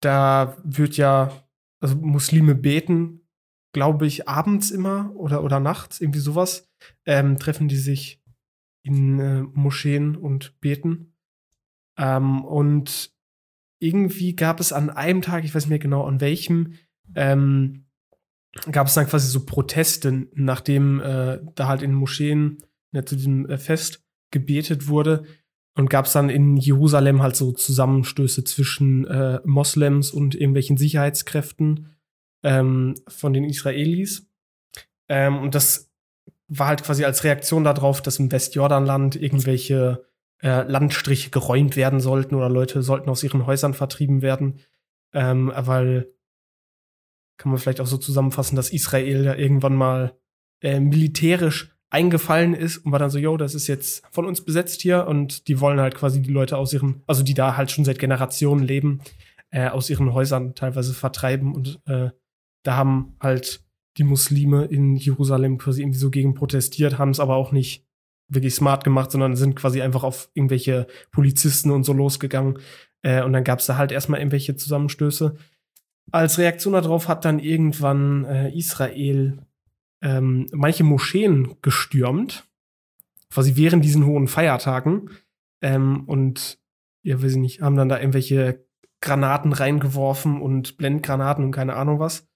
da wird ja, also Muslime beten, glaube ich, abends immer oder, oder nachts, irgendwie sowas, ähm, treffen die sich in äh, Moscheen und beten. Ähm, und irgendwie gab es an einem Tag, ich weiß nicht mehr genau an welchem, ähm, gab es dann quasi so Proteste, nachdem äh, da halt in Moscheen ja, zu diesem äh, Fest gebetet wurde. Und gab es dann in Jerusalem halt so Zusammenstöße zwischen äh, Moslems und irgendwelchen Sicherheitskräften ähm, von den Israelis. Ähm, und das war halt quasi als Reaktion darauf, dass im Westjordanland irgendwelche äh, Landstriche geräumt werden sollten oder Leute sollten aus ihren Häusern vertrieben werden. Ähm, weil kann man vielleicht auch so zusammenfassen, dass Israel ja irgendwann mal äh, militärisch eingefallen ist und war dann so, yo, das ist jetzt von uns besetzt hier und die wollen halt quasi die Leute aus ihren, also die da halt schon seit Generationen leben, äh, aus ihren Häusern teilweise vertreiben und äh, da haben halt die Muslime in Jerusalem quasi irgendwie so gegen protestiert, haben es aber auch nicht wirklich smart gemacht, sondern sind quasi einfach auf irgendwelche Polizisten und so losgegangen. Äh, und dann gab es da halt erstmal irgendwelche Zusammenstöße. Als Reaktion darauf hat dann irgendwann äh, Israel ähm, manche Moscheen gestürmt, quasi während diesen hohen Feiertagen. Ähm, und ja, weiß ich nicht, haben dann da irgendwelche Granaten reingeworfen und Blendgranaten und keine Ahnung was.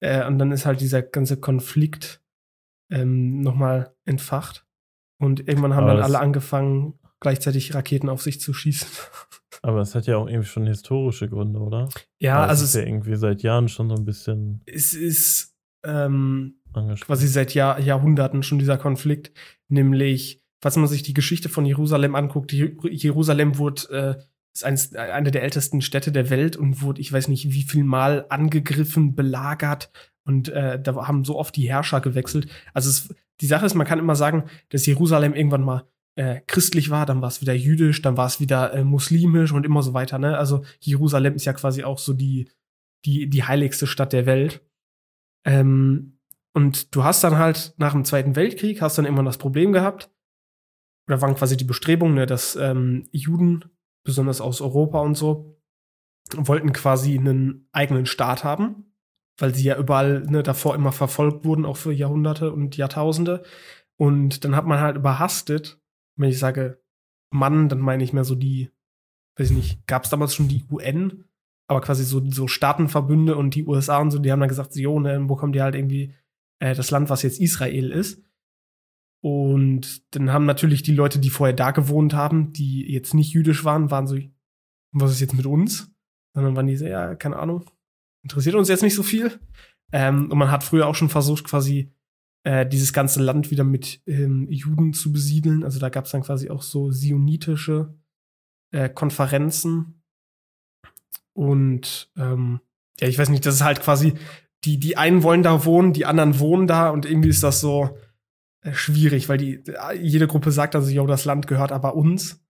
Äh, und dann ist halt dieser ganze Konflikt ähm, nochmal entfacht. Und irgendwann haben Aber dann alle angefangen, gleichzeitig Raketen auf sich zu schießen. [LAUGHS] Aber es hat ja auch irgendwie schon historische Gründe, oder? ja, also es es, ist ja irgendwie seit Jahren schon so ein bisschen es ist ähm, quasi seit Jahr, Jahrhunderten schon dieser Konflikt, nämlich, falls man sich die Geschichte von Jerusalem anguckt, Jerusalem wurde, äh, ist eins, eine der ältesten Städte der Welt und wurde, ich weiß nicht, wie viel Mal angegriffen, belagert und äh, da haben so oft die Herrscher gewechselt. Also es, die Sache ist, man kann immer sagen, dass Jerusalem irgendwann mal äh, christlich war, dann war es wieder jüdisch, dann war es wieder äh, muslimisch und immer so weiter. Ne? Also Jerusalem ist ja quasi auch so die, die, die heiligste Stadt der Welt. Ähm, und du hast dann halt nach dem Zweiten Weltkrieg, hast dann immer das Problem gehabt, oder waren quasi die Bestrebungen, ne, dass ähm, Juden, besonders aus Europa und so, wollten quasi einen eigenen Staat haben, weil sie ja überall ne, davor immer verfolgt wurden, auch für Jahrhunderte und Jahrtausende. Und dann hat man halt überhastet, wenn ich sage Mann, dann meine ich mehr so die, weiß ich nicht, gab es damals schon die UN, aber quasi so, so Staatenverbünde und die USA und so, die haben dann gesagt, jo, ne, wo kommt ihr halt irgendwie äh, das Land, was jetzt Israel ist. Und dann haben natürlich die Leute, die vorher da gewohnt haben, die jetzt nicht jüdisch waren, waren so, was ist jetzt mit uns? Sondern waren die so, ja, keine Ahnung, interessiert uns jetzt nicht so viel. Ähm, und man hat früher auch schon versucht, quasi äh, dieses ganze Land wieder mit ähm, Juden zu besiedeln. Also da gab es dann quasi auch so sionitische äh, Konferenzen. Und ähm, ja, ich weiß nicht, das ist halt quasi, die, die einen wollen da wohnen, die anderen wohnen da und irgendwie ist das so äh, schwierig, weil die, jede Gruppe sagt also, jo, das Land gehört aber uns.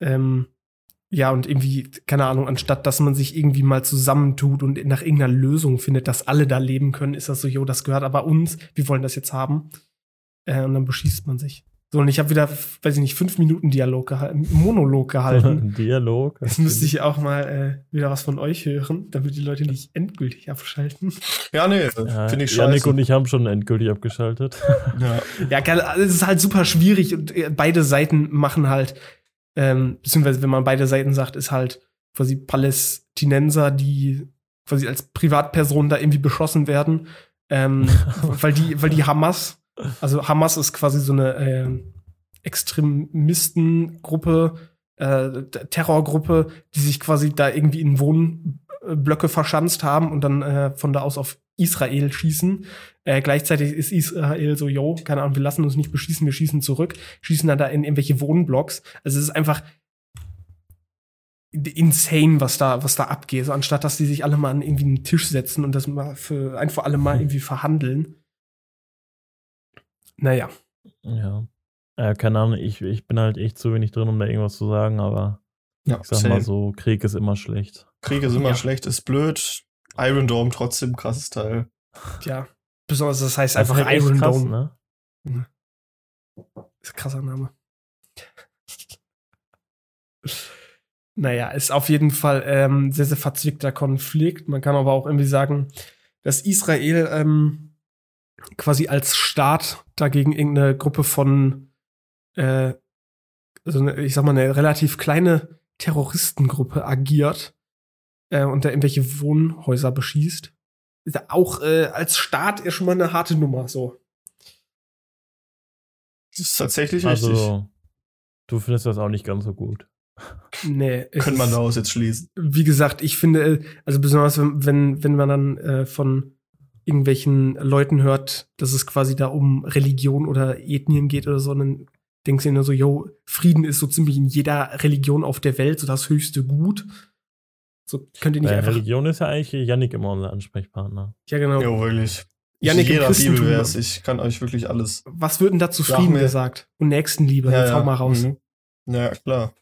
Ähm, ja, und irgendwie, keine Ahnung, anstatt dass man sich irgendwie mal zusammentut und nach irgendeiner Lösung findet, dass alle da leben können, ist das so, jo, das gehört aber uns, wir wollen das jetzt haben. Äh, und dann beschießt man sich. So, und ich habe wieder, weiß ich nicht, fünf Minuten Dialog gehalten, Monolog gehalten. Ein [LAUGHS] Dialog. Jetzt müsste ich auch mal äh, wieder was von euch hören, damit die Leute nicht endgültig abschalten. Ja, nee, ja, finde ich Janik scheiße. und ich haben schon endgültig abgeschaltet. [LAUGHS] ja. Ja, geil, es ist halt super schwierig und äh, beide Seiten machen halt, ähm, beziehungsweise wenn man beide Seiten sagt, ist halt quasi Palästinenser, die quasi als Privatpersonen da irgendwie beschossen werden, ähm, [LAUGHS] weil die, weil die Hamas, also Hamas ist quasi so eine ähm, Extremistengruppe, äh, Terrorgruppe, die sich quasi da irgendwie in Wohnblöcke verschanzt haben und dann äh, von da aus auf Israel schießen. Äh, gleichzeitig ist Israel so, yo, keine Ahnung, wir lassen uns nicht beschießen, wir schießen zurück, schießen dann da in irgendwelche Wohnblocks. Also es ist einfach insane, was da, was da abgeht. So, anstatt dass die sich alle mal an irgendwie einen Tisch setzen und das mal für ein für alle Mal irgendwie verhandeln. Naja. Ja. Äh, keine Ahnung, ich, ich bin halt echt zu wenig drin, um da irgendwas zu sagen, aber ja ich sag same. mal so, Krieg ist immer schlecht. Krieg ist immer Ja. schlecht, ist blöd. Iron Dome trotzdem krasses Teil. Ja. Besonders, das heißt Das einfach halt Iron krass, Dome. ne? Ist ein krasser Name. [LAUGHS] Naja, ist auf jeden Fall ähm, sehr, sehr verzwickter Konflikt. Man kann aber auch irgendwie sagen, dass Israel ähm, quasi als Staat dagegen irgendeine Gruppe von, äh, also eine, ich sag mal, eine relativ kleine Terroristengruppe agiert äh, und da irgendwelche Wohnhäuser beschießt. Ist ja auch äh, als Staat ja schon mal eine harte Nummer, so. Das ist tatsächlich richtig. Also, du findest das auch nicht ganz so gut. Nee, [LAUGHS] es Könnte man daraus jetzt schließen. wie gesagt, ich finde, äh, also besonders wenn, wenn, wenn man dann äh, von irgendwelchen Leuten hört, dass es quasi da um Religion oder Ethnien geht oder so, dann denkst du dir nur so, yo, Frieden ist so ziemlich in jeder Religion auf der Welt so das höchste Gut. So könnt ihr nicht Bei einfach. Religion ist ja eigentlich Yannick immer unser Ansprechpartner. Ja, genau. Ja, wirklich. Janik, im jeder Bibel wär's. Ich kann euch wirklich alles. was wird denn da Sag zufrieden mir. gesagt? Und Nächstenliebe, jetzt hau mal raus. Mhm. Ja, klar.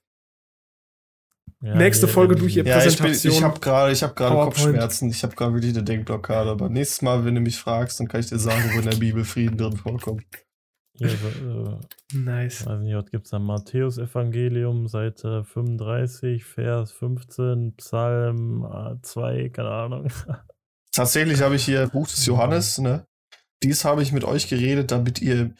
Ja, Nächste hier, Folge durch ihr Ja, Präsentation. ich habe gerade ich hab gerade PowerPoint. Kopfschmerzen. Ich habe gerade wirklich eine Denkblockade. Aber nächstes Mal, wenn du mich fragst, dann kann ich dir sagen, wo in der Bibel Frieden drin vorkommt. Hier, so, äh, Nice. weiß nicht, was gibt's da? Matthäus-Evangelium, Seite 35, Vers 15, Psalm äh, 2, keine Ahnung. [LAUGHS] Tatsächlich habe ich hier Buch des Johannes, ne? Dies habe ich mit euch geredet, damit ihr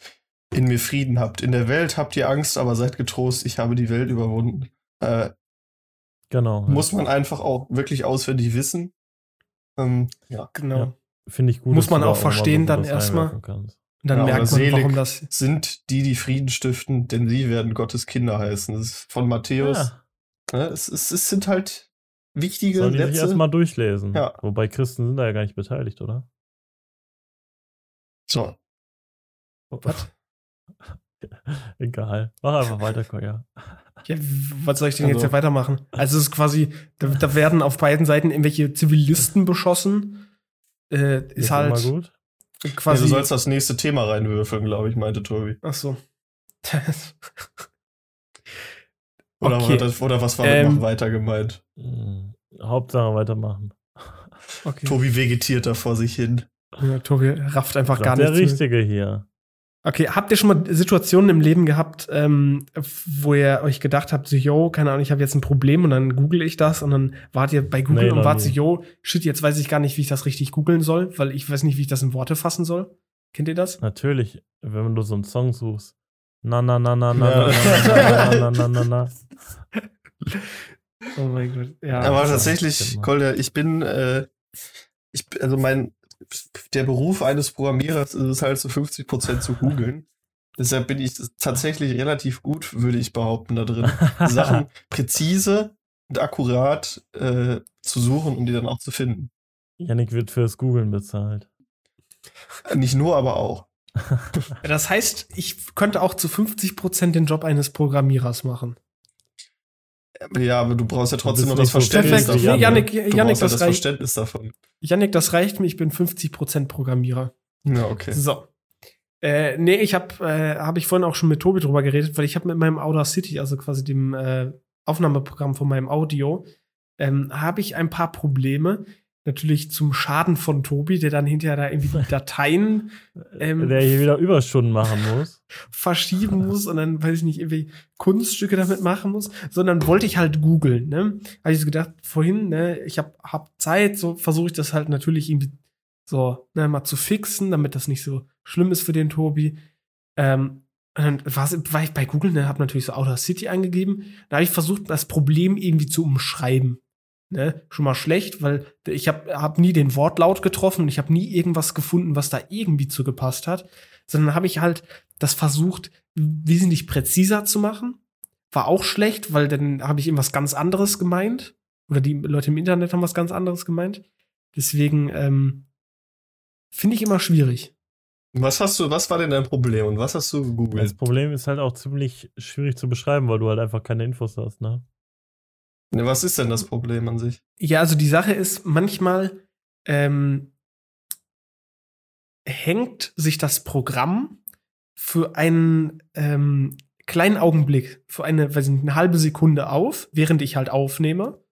in mir Frieden habt. In der Welt habt ihr Angst, aber seid getrost, ich habe die Welt überwunden. Äh, Genau. muss man einfach auch wirklich auswendig wissen. Ähm, ja. Genau. Ja. Finde ich gut. Muss man auch verstehen dann erstmal. dann Ja, merkt man, selig. warum das. Sind die, die Frieden stiften, denn sie werden Gottes Kinder heißen. Das ist von Matthäus. Ja, Ne? Es, es, es sind halt wichtige sollen die sich Sätze. erstmal durchlesen. Ja. Wobei Christen sind da ja gar nicht beteiligt, oder? So. Was? [LAUGHS] Egal. Mach einfach weiter, Koya. Ja, was soll ich denn jetzt Also- hier weitermachen? Also es ist quasi, da, da werden auf beiden Seiten irgendwelche Zivilisten beschossen. Äh, ist halt immer gut. Ja, quasi. du sollst das nächste Thema reinwürfeln, glaube ich, meinte Tobi. ach so. [LAUGHS] Oder, Okay. das, oder was war Ähm, noch weiter gemeint? Hm. Hauptsache weitermachen. okay. Tobi vegetiert da vor sich hin. Ja, Tobi rafft einfach gar der nichts. mehr. Richtige hier. Okay, habt ihr schon mal Situationen im Leben gehabt, ähm, wo ihr euch gedacht habt, so, yo, keine Ahnung, ich habe jetzt ein Problem und dann google ich das und dann wart ihr bei Google Nee, und wart so, yo, shit, jetzt weiß ich gar nicht, wie ich das richtig googeln soll, weil ich weiß nicht, wie ich das in Worte fassen soll. Kennt ihr das? Natürlich, wenn du so einen Song suchst. Na, na, na, na, na, Ja. na, na, na, na, na, na. Oh mein Gott. Ja. Aber tatsächlich. Kolja, ich bin, äh, ich, also mein, der Beruf eines Programmierers ist es halt so 50% zu googeln. [LAUGHS] Deshalb bin ich tatsächlich relativ gut, würde ich behaupten, da drin. [LAUGHS] Sachen präzise und akkurat äh, zu suchen und die dann auch zu finden. Yannick wird fürs Googlen bezahlt. Nicht nur, aber auch. [LAUGHS] Das heißt, ich könnte auch zu 50% den Job eines Programmierers machen. Ja, aber du brauchst ja trotzdem noch das so Verständnis Perfekt. Janik. Nee, Janik, Du Janik, brauchst ja das das reicht. Verständnis davon. Janik, das reicht mir, ich bin 50% Programmierer. Ja, okay. So. Äh, nee, ich habe äh, hab ich vorhin auch schon mit Tobi drüber geredet, weil ich habe mit meinem Audacity, also quasi dem äh, Aufnahmeprogramm von meinem Audio, ähm, habe ich ein paar Probleme. Natürlich zum Schaden von Tobi, der dann hinterher da irgendwie die [LAUGHS] Dateien ähm, Der hier wieder Überstunden machen muss. [LAUGHS] verschieben muss und dann, weiß ich nicht, irgendwie Kunststücke damit machen muss, sondern wollte ich halt googeln, ne? Habe ich so gedacht, vorhin, ne, ich habe hab Zeit, so versuche ich das halt natürlich irgendwie so, ne, mal zu fixen, damit das nicht so schlimm ist für den Tobi. Ähm, und dann war ich bei Google, ne, habe natürlich so Outer City eingegeben, da habe ich versucht, das Problem irgendwie zu umschreiben. Ne, schon mal schlecht, weil ich habe hab nie den Wortlaut getroffen und ich habe nie irgendwas gefunden, was da irgendwie zu gepasst hat, sondern habe ich halt das versucht, wesentlich präziser zu machen. War auch schlecht, weil dann habe ich irgendwas ganz anderes gemeint. Oder die Leute im Internet haben was ganz anderes gemeint. Deswegen ähm, finde ich immer schwierig. Was hast du, was war denn dein Problem und was hast du Das gegoogelt? Problem ist halt auch ziemlich schwierig zu beschreiben, weil du halt einfach keine Infos hast, ne? Was ist denn das Problem an sich? Ja, also die Sache ist, manchmal ähm, hängt sich das Programm für einen ähm, kleinen Augenblick, für eine, weiß nicht, eine halbe Sekunde auf, während ich halt aufnehme.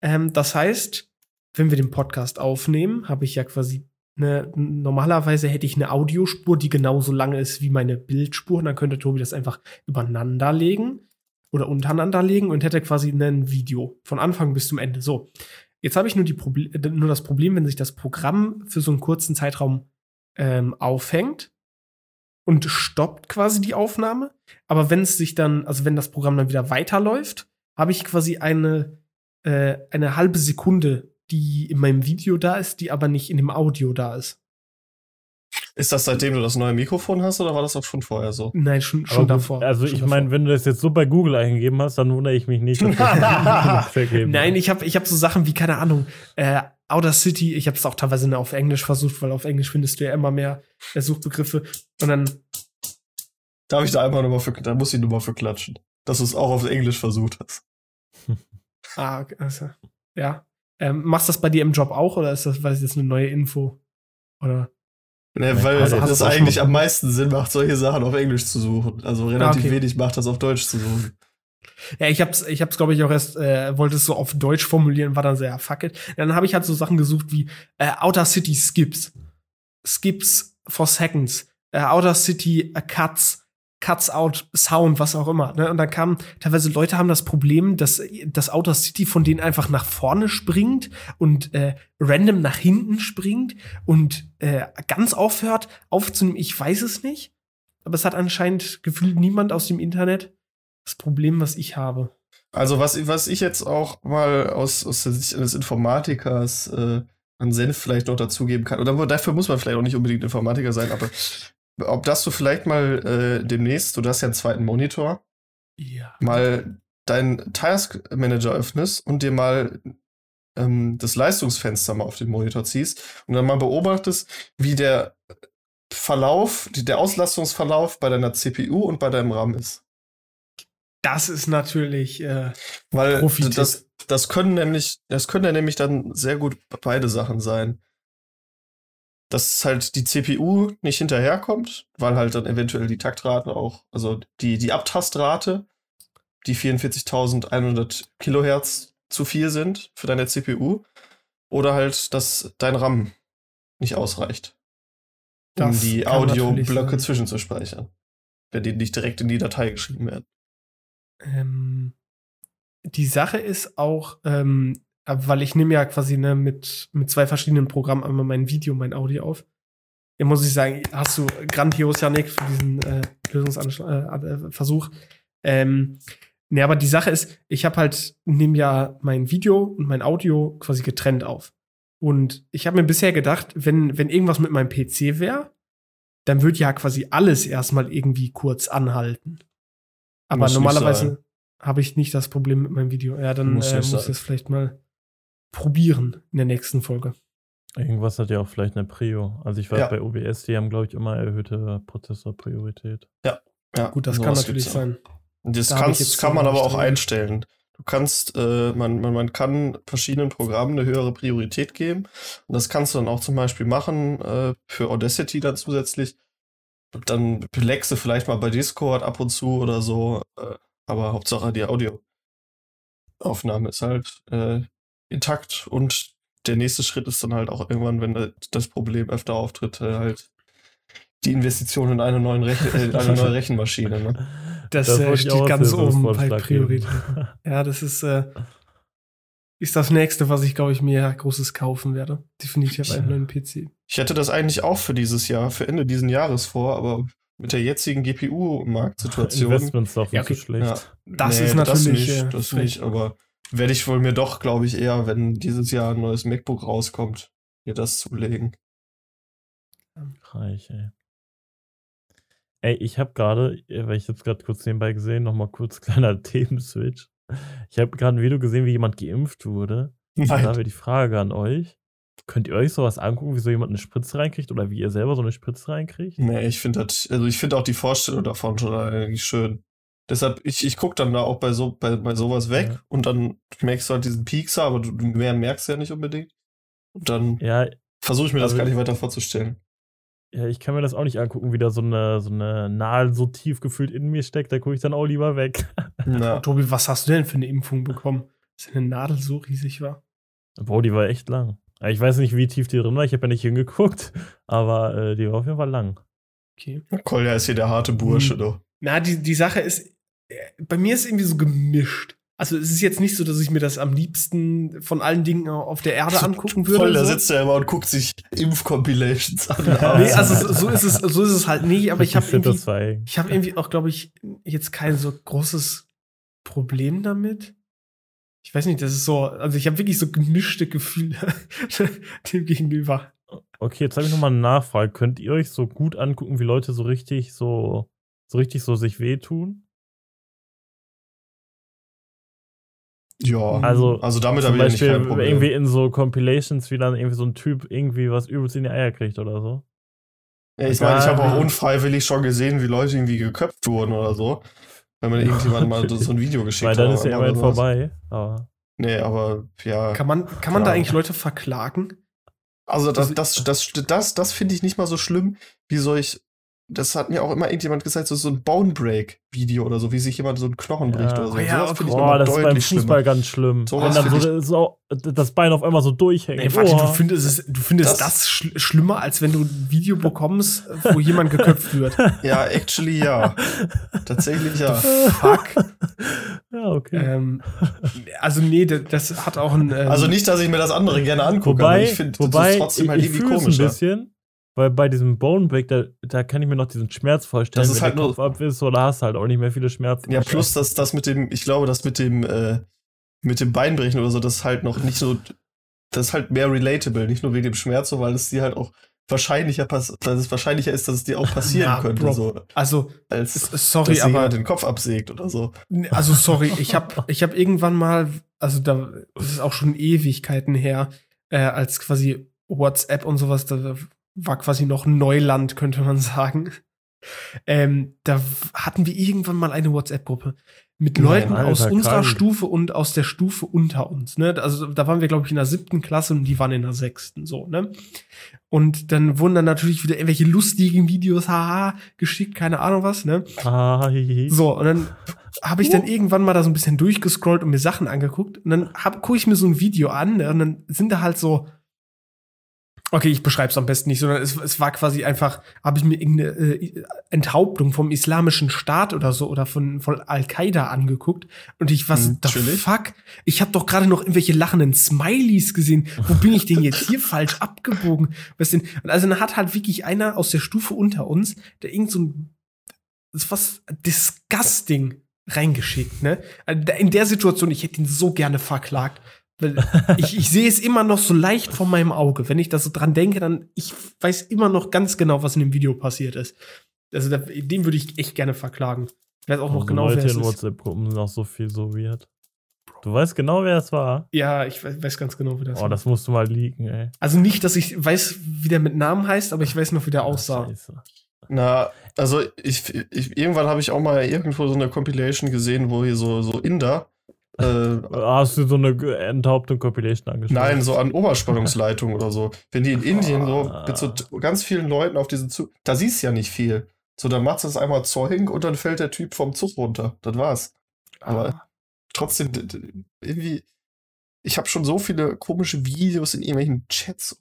Ähm, das heißt, wenn wir den Podcast aufnehmen, habe ich ja quasi eine, normalerweise hätte ich eine Audiospur, die genauso lange ist wie meine Bildspur. Und dann könnte Tobi das einfach übereinander legen oder untereinander legen und hätte quasi ein Video von Anfang bis zum Ende. So, jetzt habe ich nur, die Proble äh, nur das Problem, wenn sich das Programm für so einen kurzen Zeitraum ähm, aufhängt und stoppt quasi die Aufnahme. Aber wenn es sich dann, also wenn das Programm dann wieder weiterläuft, habe ich quasi eine, äh, eine halbe Sekunde, die in meinem Video da ist, die aber nicht in dem Audio da ist. Ist das seitdem du das neue Mikrofon hast oder war das auch schon vorher so? Nein, schon, schon davor. Also schon ich meine, wenn du das jetzt so bei Google eingegeben hast, dann wundere ich mich nicht, dass das vergeben [LAUGHS] Nein, ich habe ich hab so Sachen wie, keine Ahnung, äh, Outer City, ich habe es auch teilweise nur auf Englisch versucht, weil auf Englisch findest du ja immer mehr äh, Suchbegriffe. Und dann, Darf ich da einmal nochmal für, da muss ich nochmal für klatschen. Dass du es auch auf Englisch versucht hast. [LAUGHS] ah, okay, also, ja. Ähm, machst du das bei dir im Job auch oder ist das, weiß ich, jetzt eine neue Info? Oder? Ne, weil Also es eigentlich am meisten Sinn macht, solche Sachen auf Englisch zu suchen. Also relativ okay. wenig macht das auf Deutsch zu suchen. Ja, ich hab's, ich hab's, glaube ich, auch erst, äh, wollte es so auf Deutsch formulieren, war dann sehr fuck it. Dann habe ich halt so Sachen gesucht wie äh, Outer City Skips. Skips for Seconds. Äh, Outer City äh, Cuts. Cuts out Sound, was auch immer. Ne? Und dann kamen teilweise Leute haben das Problem, dass das Outer City von denen einfach nach vorne springt und äh, random nach hinten springt und äh, ganz aufhört aufzunehmen. Ich weiß es nicht. Aber es hat anscheinend gefühlt niemand aus dem Internet das Problem, was ich habe. Also was, was ich jetzt auch mal aus, aus der Sicht eines Informatikers äh, an Senf vielleicht noch dazugeben kann, oder dafür muss man vielleicht auch nicht unbedingt Informatiker sein, aber ob das du vielleicht mal äh, demnächst, du hast ja einen zweiten Monitor, Ja. mal deinen Task Manager öffnest und dir mal ähm, das Leistungsfenster mal auf den Monitor ziehst und dann mal beobachtest, wie der Verlauf, die- der Auslastungsverlauf bei deiner CPU und bei deinem RAM ist. Das ist natürlich äh, Weil das, das können nämlich, das können ja nämlich dann sehr gut beide Sachen sein. Dass halt die CPU nicht hinterherkommt, weil halt dann eventuell die Taktrate auch, also die, die Abtastrate, die 44.100 Kilohertz zu viel sind für deine CPU. Oder halt, dass dein RAM nicht ausreicht, um Das die Audioblöcke zwischenzuspeichern. Wenn die nicht direkt in die Datei geschrieben werden. ähm, die Sache ist auch, ähm, weil ich nehme ja quasi ne, mit, mit zwei verschiedenen Programmen einmal mein Video und mein Audio auf. Hier muss ich sagen, hast du grandios, Janik, für diesen äh, Lösungsversuch. Ähm, ne, aber die Sache ist, ich habe halt, nehme ja mein Video und mein Audio quasi getrennt auf. Und ich habe mir bisher gedacht, wenn, wenn irgendwas mit meinem PC wäre, dann würde ja quasi alles erstmal irgendwie kurz anhalten. Aber Muss normalerweise habe ich nicht das Problem mit meinem Video. Ja, dann Muss äh, muss es vielleicht mal probieren in der nächsten Folge. Irgendwas hat ja auch vielleicht eine Prio. Also ich weiß, Ja. bei OBS, die haben, glaube ich, immer erhöhte Prozessorpriorität. Ja, Gut, das sowas kann natürlich sein. Das Da kannst, kann man so aber auch einstellen. Du kannst, äh, man, man, man kann verschiedenen Programmen eine höhere Priorität geben. Und das kannst du dann auch zum Beispiel machen äh, für Audacity dann zusätzlich. Dann belegst du vielleicht mal bei Discord ab und zu oder so. Äh, aber Hauptsache die Audioaufnahme ist halt äh, intakt. Und der nächste Schritt ist dann halt auch irgendwann, wenn das Problem öfter auftritt, äh, halt die Investition in eine, neuen Rechen, äh, in eine neue Rechenmaschine. Ne? Das, Das äh, steht ganz oben bei. Prioritäten. [LAUGHS] Ja, das ist, äh, ist das nächste, was ich, glaube ich, mir großes kaufen werde. Definitiv einen neuen PC. Ich hätte das eigentlich auch für dieses Jahr, für Ende diesen Jahres vor, aber mit der jetzigen GPU-Marktsituation. [LAUGHS] Investments doch Ja, nicht so okay. schlecht. Das ist natürlich, Das äh, nicht, das nicht, aber werde ich wohl mir doch, glaube ich, eher, wenn dieses Jahr ein neues MacBook rauskommt, mir das zulegen. Reich, ey. Ey, ich habe gerade, äh, weil ich jetzt gerade kurz nebenbei gesehen, noch mal kurz [LAUGHS] kleiner Themenswitch. Ich habe gerade ein Video gesehen, wie jemand geimpft wurde. Und Da wäre die Frage an euch. Könnt ihr euch sowas angucken, wie so jemand eine Spritze reinkriegt oder wie ihr selber so eine Spritze reinkriegt? Nee, ich finde das, also ich finde auch die Vorstellung davon schon eigentlich schön. Deshalb, ich, ich gucke dann da auch bei, so, bei, bei sowas weg Ja. und dann merkst du halt diesen Piekser, aber du, du mehr merkst ja nicht unbedingt. Und dann Ja, versuche ich mir das also- gar nicht weiter vorzustellen. ja, ich kann mir das auch nicht angucken, wie da so eine, so eine Nadel so tief gefühlt in mir steckt. Da gucke ich dann auch lieber weg. Na, [LAUGHS] Tobi, was hast du denn für eine Impfung bekommen? Dass deine Nadel so riesig war? Boah, die war echt lang. Ich weiß nicht, wie tief die drin war. Ich habe ja nicht hingeguckt, [LAUGHS] aber äh, die war auf jeden Fall lang. Okay. Kolja ist hier der harte Bursche, Hm. doch. Na, die, die Sache ist, äh, bei mir ist irgendwie so gemischt. Also es ist jetzt nicht so, dass ich mir das am liebsten von allen Dingen auf der Erde angucken würde. Voll, da so. sitzt er immer und guckt sich Impf-Compilations an. Nee, also so, so ist es, so ist es halt nicht, aber ich habe irgendwie, ich habe irgendwie auch, glaube ich, jetzt kein so großes Problem damit. Ich weiß nicht, das ist so, also ich habe wirklich so gemischte Gefühle [LAUGHS] dem gegenüber. Okay, jetzt habe ich nochmal eine Nachfrage. Könnt ihr euch so gut angucken, wie Leute so richtig so, so richtig so sich wehtun? ja, Also, also damit habe ich Beispiel kein Problem. irgendwie in so Compilations, wie dann irgendwie so ein Typ irgendwie was übelst in die Eier kriegt oder so. Ja, ich meine, ich habe auch unfreiwillig schon gesehen, wie Leute irgendwie geköpft wurden oder so. Wenn man [LAUGHS] irgendjemand mal so ein Video geschickt Weil dann hat ist ja immerhin vorbei. Aber Nee, aber ja. Kann man, kann man da eigentlich Leute verklagen? Also das, Also- das, das, das, das finde ich nicht mal so schlimm, wie solch. Das hat mir auch immer irgendjemand gesagt, so, so ein Bone Break Video oder so, wie sich jemand so einen Knochen Ja. bricht oder so. Oh ja, okay. finde ich Boah, das ist beim Fußball schlimmer. ganz schlimm. Sowas Wenn dann so, so das Bein auf einmal so durchhängt. Nee, warte, Oh. du findest, es, du findest das, Das- schl schlimmer, als wenn du ein Video bekommst, wo jemand geköpft wird. [LAUGHS] Ja, actually ja. Tatsächlich ja. Fuck. [LAUGHS] ja, okay. ähm, also nee, das, das hat auch ein. Ähm, Also nicht, dass ich mir das andere gerne angucke, aber wobei, ich finde das trotzdem halt irgendwie fühl's ein bisschen, weil bei diesem Bone Break, da, da kann ich mir noch diesen Schmerz vorstellen, Das ist wenn halt der nur- Kopf ab ist, oder hast halt auch nicht mehr viele Schmerzen. Ja, plus das, das mit dem, ich glaube, das mit dem, äh, mit dem Beinbrechen oder so, das ist halt noch nicht so, das ist halt mehr relatable, nicht nur wegen dem Schmerz, so, weil es dir halt auch wahrscheinlicher pass weil es wahrscheinlicher ist, dass es dir auch passieren Ja, könnte, Bro. so, also, als dass sorry, dir aber. den Kopf absägt oder so. Also sorry, ich habe ich hab irgendwann mal, also da das ist auch schon Ewigkeiten her, äh, als quasi WhatsApp und sowas, da war quasi noch Neuland, könnte man sagen. Ähm, da hatten wir irgendwann mal eine WhatsApp-Gruppe mit Nein, Leuten Alter, aus unserer krank. Stufe und aus der Stufe unter uns. Ne? Also da waren wir, glaube ich, in der siebten Klasse und die waren in der sechsten, so, ne? Und dann wurden dann natürlich wieder irgendwelche lustigen Videos, haha, geschickt, keine Ahnung was, ne? Ah, hihi. So, und dann habe ich dann irgendwann mal da so ein bisschen durchgescrollt und mir Sachen angeguckt. Und dann gucke ich mir so ein Video an ne, und dann sind da halt so. Okay, ich beschreibe es am besten nicht, sondern es, es war quasi einfach, habe ich mir irgendeine äh, Enthauptung vom islamischen Staat oder so oder von, von Al-Qaida angeguckt und ich, was Hm, the fuck? Ich habe doch gerade noch irgendwelche lachenden Smileys gesehen. Wo bin ich denn jetzt hier [LAUGHS] falsch abgebogen? Was denn? Und also dann hat halt wirklich einer aus der Stufe unter uns, der irgend so ein das was disgusting reingeschickt, ne? Da- In der Situation, ich hätte ihn so gerne verklagt. [LAUGHS] Ich, ich sehe es immer noch so leicht vor meinem Auge. Wenn ich da so dran denke, dann ich weiß immer noch ganz genau, was in dem Video passiert ist. Also da, den würde ich echt gerne verklagen. Ich weiß auch noch Also genau, wer Leute es in. WhatsApp-Gruppen sind auch so viel so weird. Du weißt genau, wer es war. Ja, ich weiß, ganz genau, wie das Oh, war. das musst du mal leaken, ey. Also nicht, dass ich weiß, wie der mit Namen heißt, aber ich weiß noch, wie der aussah. Scheiße. Na, also ich, ich irgendwann habe ich auch mal irgendwo so eine Compilation gesehen, wo hier so, so Inder, äh, Hast du so eine enthauptung Compilation angeschaut? Nein, so an Oberspannungsleitung oder so. Wenn die in Indien so Ah. mit so ganz vielen Leuten auf diesen Zug, da siehst du ja nicht viel. So, dann machst du es einmal Zoing und dann fällt der Typ vom Zug runter. Das war's. Aber Ah. trotzdem, irgendwie, ich habe schon so viele komische Videos in irgendwelchen Chats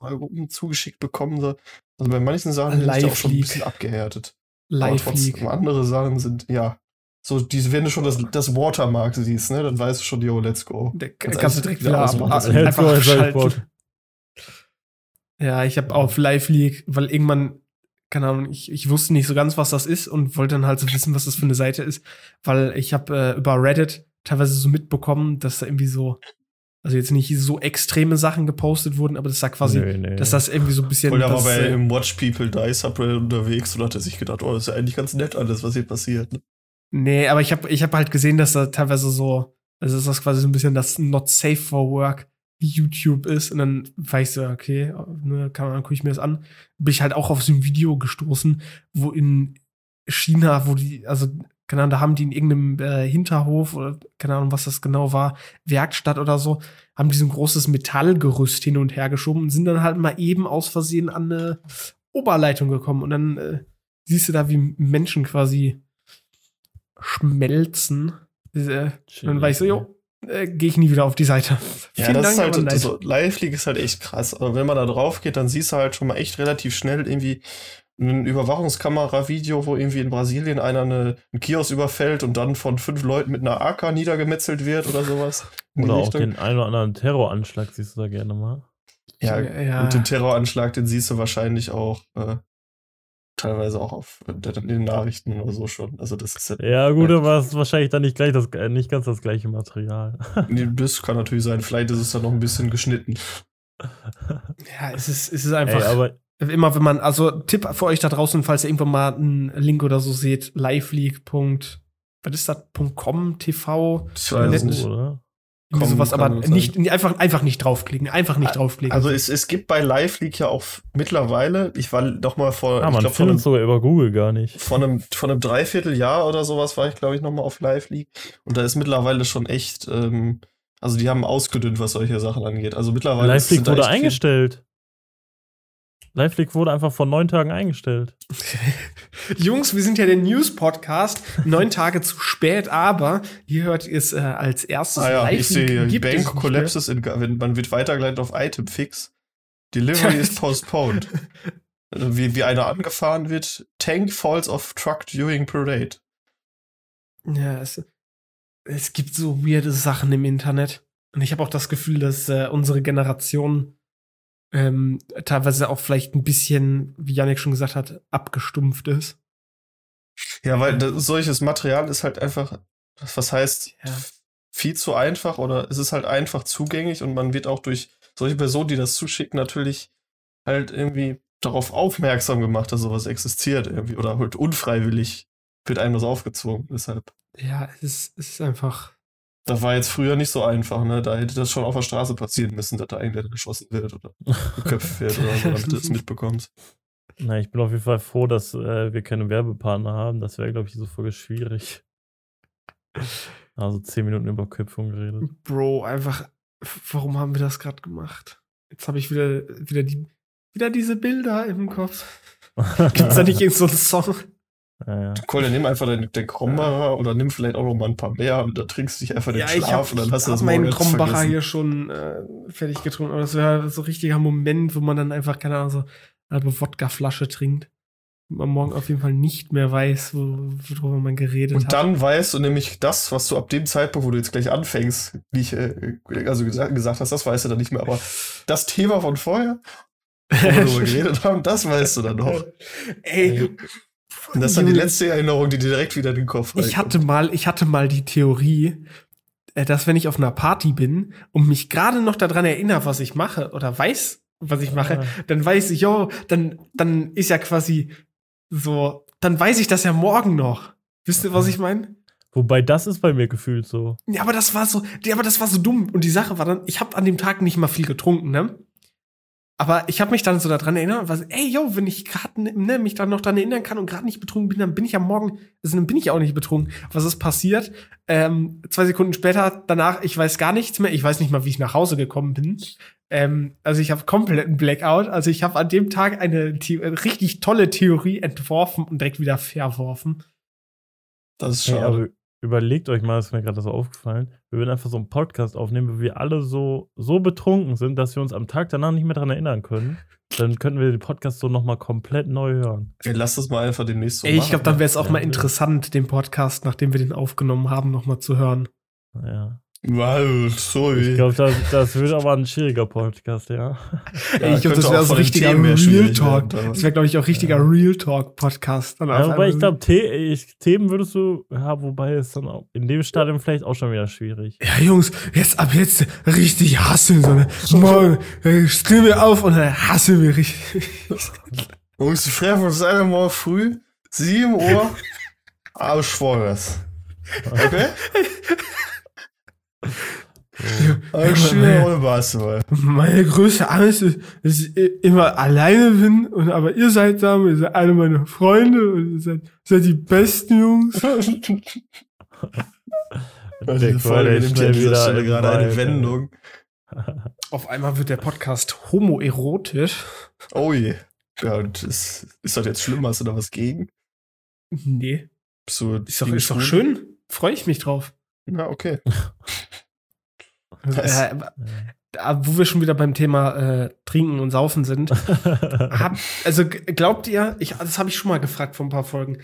zugeschickt bekommen. So. Also bei manchen Sachen bin ich auch schon ein bisschen abgehärtet. Aber Live trotzdem, League. andere Sachen sind, ja. So, die, wenn du schon das, das Watermark siehst, ne, dann weißt du schon, yo, let's go. Der kannst du direkt wieder wieder ausmachen. ab- Let's go, abschalten. Ja, ich habe auf Live League, weil irgendwann, keine Ahnung, ich, ich wusste nicht so ganz, was das ist und wollte dann halt so wissen, was das für eine Seite ist, weil ich habe äh, über Reddit teilweise so mitbekommen, dass da irgendwie so, also jetzt nicht so extreme Sachen gepostet wurden, aber das da quasi, Nee, nee. dass das irgendwie so ein bisschen. Und da war bei äh, im Watch People Die Subreddit unterwegs und hat er sich gedacht, oh, das ist ja eigentlich ganz nett alles, was hier passiert. ne? Nee, aber ich habe ich hab halt gesehen, dass da teilweise so, also dass das quasi so ein bisschen das Not Safe for Work YouTube ist. Und dann war ich so, okay, ne, kann man, gucke ich mir das an. Bin ich halt auch auf so ein Video gestoßen, wo in China, wo die, also, keine Ahnung, da haben die in irgendeinem äh, Hinterhof oder keine Ahnung, was das genau war, Werkstatt oder so, haben die so ein großes Metallgerüst hin und her geschoben und sind dann halt mal eben aus Versehen an eine Oberleitung gekommen. Und dann äh, siehst du da, wie Menschen quasi schmelzen. Äh, und dann war ich so, jo, äh, gehe ich nie wieder auf die Seite. [LAUGHS] Ja, Vielen das Dank, ist halt, so, Live-League ist halt echt krass. Aber wenn man da drauf geht, dann siehst du halt schon mal echt relativ schnell irgendwie ein Überwachungskamera-Video, wo irgendwie in Brasilien einer eine, einen Kiosk überfällt und dann von fünf Leuten mit einer AK niedergemetzelt wird oder sowas. Oder auch Richtung. den einen oder anderen Terroranschlag siehst du da gerne mal. Ja, Ja. und den Terroranschlag, den siehst du wahrscheinlich auch äh, teilweise auch auf in den Nachrichten oder so schon. Also das ist ja, Ja, gut, aber es ist wahrscheinlich dann nicht gleich das, äh, nicht ganz das gleiche Material. [LAUGHS] nee, das kann natürlich sein. Vielleicht ist es dann noch ein bisschen geschnitten. ja, es ist, es ist Ey, einfach aber immer, wenn man, also Tipp für euch da draußen, falls ihr irgendwann mal einen Link oder so seht, liveleague. Was ist das? .com, TV, Ich weiß nicht. oder? Irgendwie Komm, sowas, aber kann sein. nicht, einfach, einfach nicht draufklicken, einfach nicht draufklicken. Also es, es gibt bei Live League ja auch mittlerweile, ich war noch mal vor, Ah, ich man glaube von findet einem, es sogar über Google gar nicht. von einem von einem Dreivierteljahr oder sowas war ich glaube ich noch mal auf Live League und da ist mittlerweile schon echt, ähm, also die haben ausgedünnt, was solche Sachen angeht. Also mittlerweile Live League wurde eingestellt. Live-Leak wurde einfach vor neun Tagen eingestellt. [LAUGHS] Jungs, wir sind ja der News-Podcast. Neun Tage zu spät, aber hier hört ihr es äh, als erstes. Ah ja, ich sehe hier, Bank collapses in, wenn man wird weitergeleitet auf Item Fix. Delivery is [LAUGHS] postponed. Also wie, wie einer angefahren wird. Tank falls off truck during parade. Ja, es, es gibt so weirde Sachen im Internet. Und ich habe auch das Gefühl, dass äh, unsere Generation ähm, teilweise auch vielleicht ein bisschen, wie Janik schon gesagt hat, abgestumpft ist. Ja, weil das, solches Material ist halt einfach, was heißt, Ja. viel zu einfach oder es ist halt einfach zugänglich und man wird auch durch solche Personen, die das zuschicken, natürlich halt irgendwie darauf aufmerksam gemacht, dass sowas existiert irgendwie oder halt unfreiwillig wird einem das aufgezwungen. Deshalb, Ja, es ist, es ist einfach. das war jetzt früher nicht so einfach, ne? Da hätte das schon auf der Straße passieren müssen, dass da irgendwer geschossen wird oder [LAUGHS] geköpft wird oder so, damit du das [LAUGHS] mitbekommst. Na, ich bin auf jeden Fall froh, dass äh, wir keine Werbepartner haben. Das wäre, glaube ich, so voll schwierig. [LAUGHS] Also zehn Minuten über Köpfung geredet. Bro, einfach, warum haben wir das gerade gemacht? Jetzt habe ich wieder, wieder, die, wieder diese Bilder im Kopf. [LAUGHS] Gibt's da nicht irgend so einen Song? ja, ja. Cool, dann nimm einfach den, den Krombacher oder nimm vielleicht auch noch mal ein paar mehr und da trinkst du dich einfach den Ja, ich Schlaf habe und dann hast du hab das meinen Krombacher vergessen. hier schon äh, fertig getrunken. Aber das wäre so ein richtiger Moment, wo man dann einfach, keine Ahnung, so halbe Wodkaflasche trinkt. Und man morgen auf jeden Fall nicht mehr weiß, wo, worüber man geredet Und hat. dann weißt du nämlich das, was du ab dem Zeitpunkt, wo du jetzt gleich anfängst, wie ich äh, also gesagt, gesagt hast, das weißt du dann nicht mehr, aber das Thema von vorher, wo wir [LAUGHS] geredet haben, das weißt du dann noch. Ey, Und das ist dann die letzte Erinnerung, die dir direkt wieder in den Kopf Ich hatte mal, ich hatte mal die Theorie, äh, dass wenn ich auf einer Party bin und mich gerade noch daran erinnere, was ich mache oder weiß, was ich mache, dann weiß ich, jo, dann, dann ist ja quasi so, dann weiß ich das ja morgen noch. Wisst ihr, was ich meine? Wobei das ist bei mir gefühlt so. Ja, aber das war so, ja, aber das war so dumm. Und die Sache war dann, ich habe an dem Tag nicht mal viel getrunken, ne? Aber ich habe mich dann so daran erinnert, was, ey, yo, wenn ich gerade ne, mich dann noch daran erinnern kann und gerade nicht betrunken bin, dann bin ich am Morgen, also dann bin ich auch nicht betrunken. Was ist passiert? Ähm, zwei Sekunden später, danach, ich weiß gar nichts mehr. Ich weiß nicht mal, wie ich nach Hause gekommen bin. Ähm, also ich habe kompletten Blackout. Also ich habe an dem Tag eine The richtig tolle Theorie entworfen und direkt wieder verworfen. Das ist Hey, schade. aber überlegt euch mal, das ist mir gerade so aufgefallen. Wir würden einfach so einen Podcast aufnehmen, wo wir alle so, so betrunken sind, dass wir uns am Tag danach nicht mehr daran erinnern können. Dann könnten wir den Podcast so nochmal komplett neu hören. Ey, lass das mal einfach demnächst so Ey, ich glaube, dann wäre es auch Ja, mal interessant, den Podcast, nachdem wir den aufgenommen haben, noch mal zu hören. Ja. Wow, Ich sorry. glaube, das, das wird aber ein schwieriger Podcast, ja. Ja, Ey, ich glaube, das wäre so richtiger Real Talk. Das wäre, glaube ich, auch richtiger Real Talk-Podcast. Ja wobei ich glaube, The ich, Themen würdest du, ja, wobei ist dann auch in dem Stadium vielleicht auch schon wieder schwierig. Ja, Jungs, jetzt ab jetzt richtig hassen. So, ne? Morgen äh, stehen wir auf und dann hassen wir richtig. Jungs, wir treffen uns alle morgen früh, 7 Uhr, am Schwores. Okay? [LAUGHS] Schöne Runde Basketball. Meine größte Angst ist, dass ich immer alleine bin, und aber ihr seid da, ihr seid alle meine Freunde und ihr seid, seid die besten Jungs. [LAUGHS] [LAUGHS] Also Der die Folge nimmt ja wieder gerade eine Wendung. [LAUGHS] Auf einmal wird der Podcast homoerotisch. Oh je. Ja, und ist, ist das jetzt schlimm? Hast du da was gegen? Nee. Du Ist doch, ist doch schön. Freue ich mich drauf. Na, okay. Äh, da, wo wir schon wieder beim Thema äh, Trinken und Saufen sind. [LAUGHS] Hab, also glaubt ihr, ich, das habe ich schon mal gefragt vor ein paar Folgen,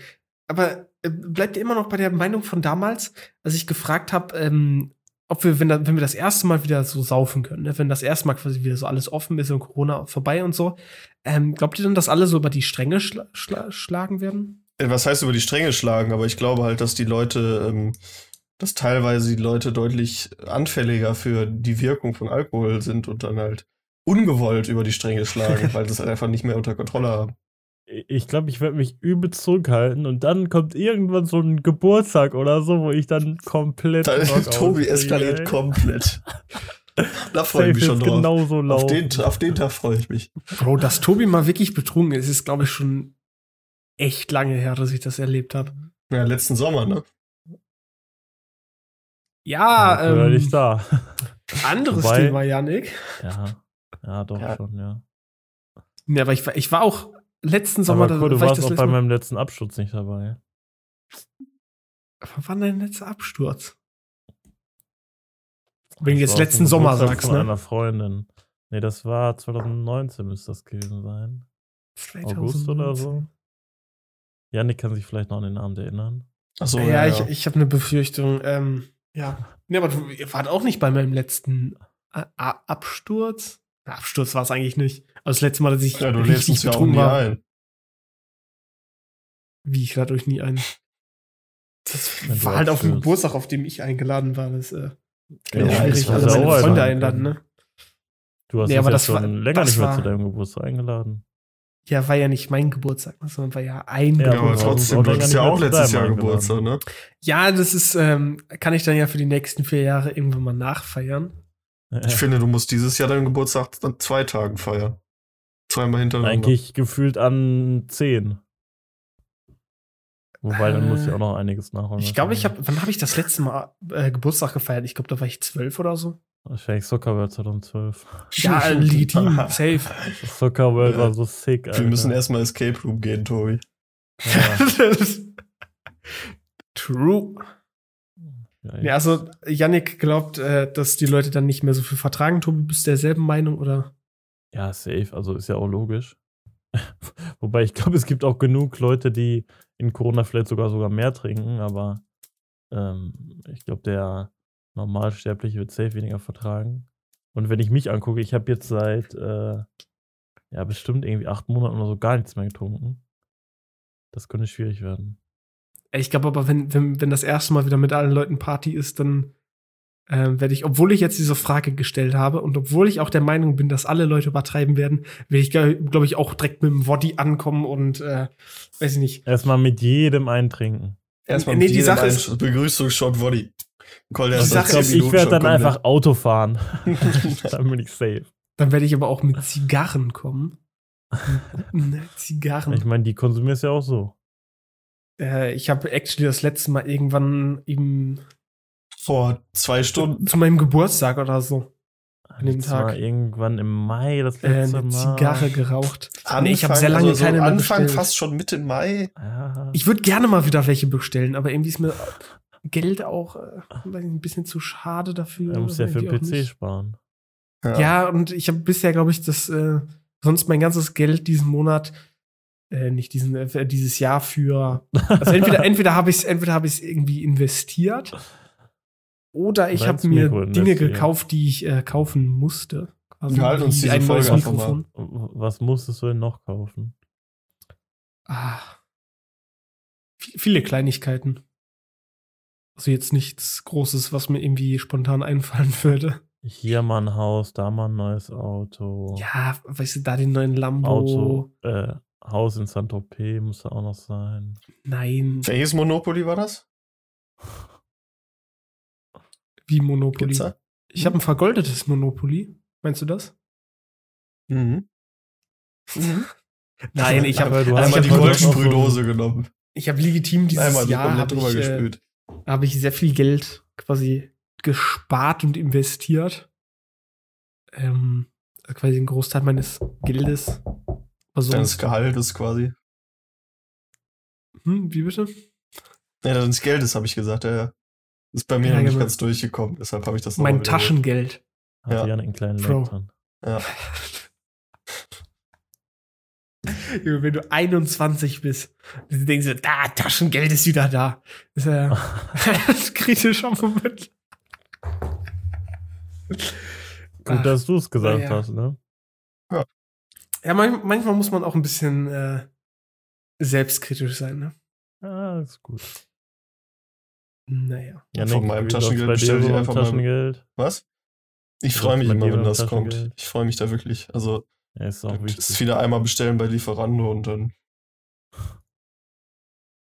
aber äh, bleibt ihr immer noch bei der Meinung von damals, als ich gefragt habe, ähm, ob wir, wenn, da, wenn wir das erste Mal wieder so saufen können, ne? wenn das erste Mal quasi wieder so alles offen ist und Corona vorbei und so, ähm, glaubt ihr denn, dass alle so über die Stränge schla schla schlagen werden? Äh, Was heißt über die Stränge schlagen? Aber ich glaube halt, dass die Leute, ähm, dass teilweise die Leute deutlich anfälliger für die Wirkung von Alkohol sind und dann halt ungewollt über die Stränge schlagen, [LAUGHS] weil das halt einfach nicht mehr unter Kontrolle haben. ich glaube, ich werde mich übel zurückhalten und dann kommt irgendwann so ein Geburtstag oder so, wo ich dann komplett. Da, [LAUGHS] Tobi eskaliert ey. komplett. [LAUGHS] Da freue ich mich schon drauf. genauso Auf laufen. den, auf den Tag freue ich mich. Bro, dass Tobi mal wirklich betrunken ist, ist, glaube ich, schon echt lange her, dass ich das erlebt habe. Ja, letzten Sommer, ne? Ja, Ja, ähm, nicht da. anderes Wobei- Thema, Janik. Ja, ja, doch Ja. schon, ja. Ja, aber ich war, ich war auch letzten Sommer, Aber cool, da du war ich warst das auch bei Mal. meinem letzten Absturz nicht dabei. Wann war dein letzter Absturz? Wenn du Das jetzt letzten Sommer Geburtstag sagst, von ne? einer Freundin. Nee, das war 2019 müsste das gewesen sein. August oder so. Janik kann sich vielleicht noch an den Abend erinnern. Achso, ja, ich, ich habe eine Befürchtung. Ähm, ja. Nee, aber du, ihr wart auch nicht bei meinem letzten äh, A- Absturz. Na, Absturz war es eigentlich nicht. Aber das letzte Mal, dass ich ja, du richtig ja betrunken nie war. ein. Wie, ich lade euch nie ein. Das du war halt auf dem. Geburtstag, auf dem ich eingeladen war. Das äh, Ja, ja, schwierig, sauer, meine. Freunde einladen, ne? Du hast Nee, aber ja das schon war- länger nicht mehr war- zu deinem Geburtstag eingeladen. Ja, war ja nicht mein Geburtstag, sondern war ja ein Ja, Ja, aber trotzdem, du hattest ja auch letztes Jahr eingeladen. Geburtstag, ne? Ja, das ist, ähm, kann ich dann ja für die nächsten vier Jahre irgendwann mal nachfeiern. Ich finde, du musst dieses Jahr deinen Geburtstag an zwei Tagen feiern. Zweimal hintereinander. Eigentlich gefühlt an 10. Wobei, dann muss ich auch noch einiges nachholen. Ich glaube, ich habe, wann habe ich das letzte Mal äh, Geburtstag gefeiert? Ich glaube, da war ich zwölf oder so. Wahrscheinlich Soccer World 2012. Ja, [LAUGHS] legitim, [LAUGHS] safe. Soccer World Ja. war so sick, Alter. Wir müssen erstmal Escape Room gehen, Tobi. Ja, [LAUGHS] True. ja, Ja, also Yannick glaubt, äh, dass die Leute dann nicht mehr so viel vertragen. Tobi, bist du derselben Meinung oder? Ja, safe. Also ist ja auch logisch. Wobei ich glaube, es gibt auch genug Leute, die in Corona vielleicht sogar sogar mehr trinken, aber ähm, ich glaube, der Normalsterbliche wird safe weniger vertragen. Und wenn ich mich angucke, ich habe jetzt seit äh, ja bestimmt irgendwie acht Monaten oder so gar nichts mehr getrunken. Das könnte schwierig werden. Ich glaube aber, wenn, wenn, wenn das erste Mal wieder mit allen Leuten Party ist, dann ähm, werde ich, obwohl ich jetzt diese Frage gestellt habe und obwohl ich auch der Meinung bin, dass alle Leute übertreiben werden, werde ich, glaube ich, auch direkt mit dem Woddy ankommen und äh, weiß ich nicht. Erstmal mit jedem eintrinken. Erstmal Nee, mit die jedem Sache einen ist- Begrüßungsshot Woddy. Call der Sache ist, Ich werde dann einfach Auto fahren. [LAUGHS] dann bin ich safe. Dann werde ich aber auch mit Zigarren kommen. [LAUGHS] Zigarren. Ich meine, die konsumierst ja auch so. äh, ich habe actually das letzte Mal irgendwann im, Vor zwei Stunden. zu meinem Geburtstag oder so An dem Das war Tag. irgendwann im Mai das äh, letzte eine Mal. Zigarre geraucht. Nee, ich habe sehr lange also keine mehr Anfang bestellt. fast schon Mitte Mai. Ja. Ich würde gerne mal wieder welche bestellen, aber irgendwie ist mir Geld auch äh, ein bisschen zu schade dafür. Er muss ja für PC nicht. sparen. Ja, und ich habe bisher, glaube ich, das äh, sonst mein ganzes Geld diesen Monat, äh, nicht diesen, äh, dieses Jahr für. Also entweder, [LAUGHS] entweder habe ich es, entweder habe ich es irgendwie investiert oder ich habe mir Dinge gekauft, die ich äh, kaufen musste. Quasi Wir halten uns diese Folge einfach Mikrofon. Was musstest du denn noch kaufen? Ah. Viele Kleinigkeiten. Also jetzt nichts Großes, was mir irgendwie spontan einfallen [LAUGHS] würde. Hier mal ein Haus, da mal ein neues Auto. Ja, weißt du, da den neuen Lambo. Auto, äh, Haus in Saint-Tropez muss da auch noch sein. Nein, Welches Monopoly war das? wie Monopoly. Gibt's da? Ich habe ein vergoldetes Monopoly. Meinst du das? Mhm. [LAUGHS] Nein, ich habe Einmal die so Goldensprühdose genommen. ich hab legitim dieses Einmal die Jahr habe drüber ich, äh, gespült. Habe ich sehr viel Geld quasi gespart und investiert. Ähm, also quasi ein Großteil meines Geldes. Also, Deines Gehaltes quasi. hm, wie bitte? Ja, deines Geldes habe ich gesagt, ja, ja. Ist bei mir Ja, noch nicht ganz durchgekommen, deshalb habe ich das noch Mein. Taschengeld. Hat Ja. ja. einen kleinen drin. Ja. [LAUGHS] Wenn du 21 bist, dann denkst du, da, Taschengeld ist wieder da. Das ist ja [LAUGHS] [LAUGHS] das kritischer Moment. Gut, dass du es gesagt ja. hast, ne? Ja, man, manchmal muss man auch ein bisschen äh, selbstkritisch sein, ne? Ja, ist gut. Naja. Ja, Von Nick, meinem Taschengeld bei dir bestell ich einfach mal- Taschengeld. Was? Ich freue mich immer, wenn das kommt. Ich freue mich da wirklich. Also, Ja, ist auch das wichtig. ist wieder einmal bestellen bei Lieferando und dann.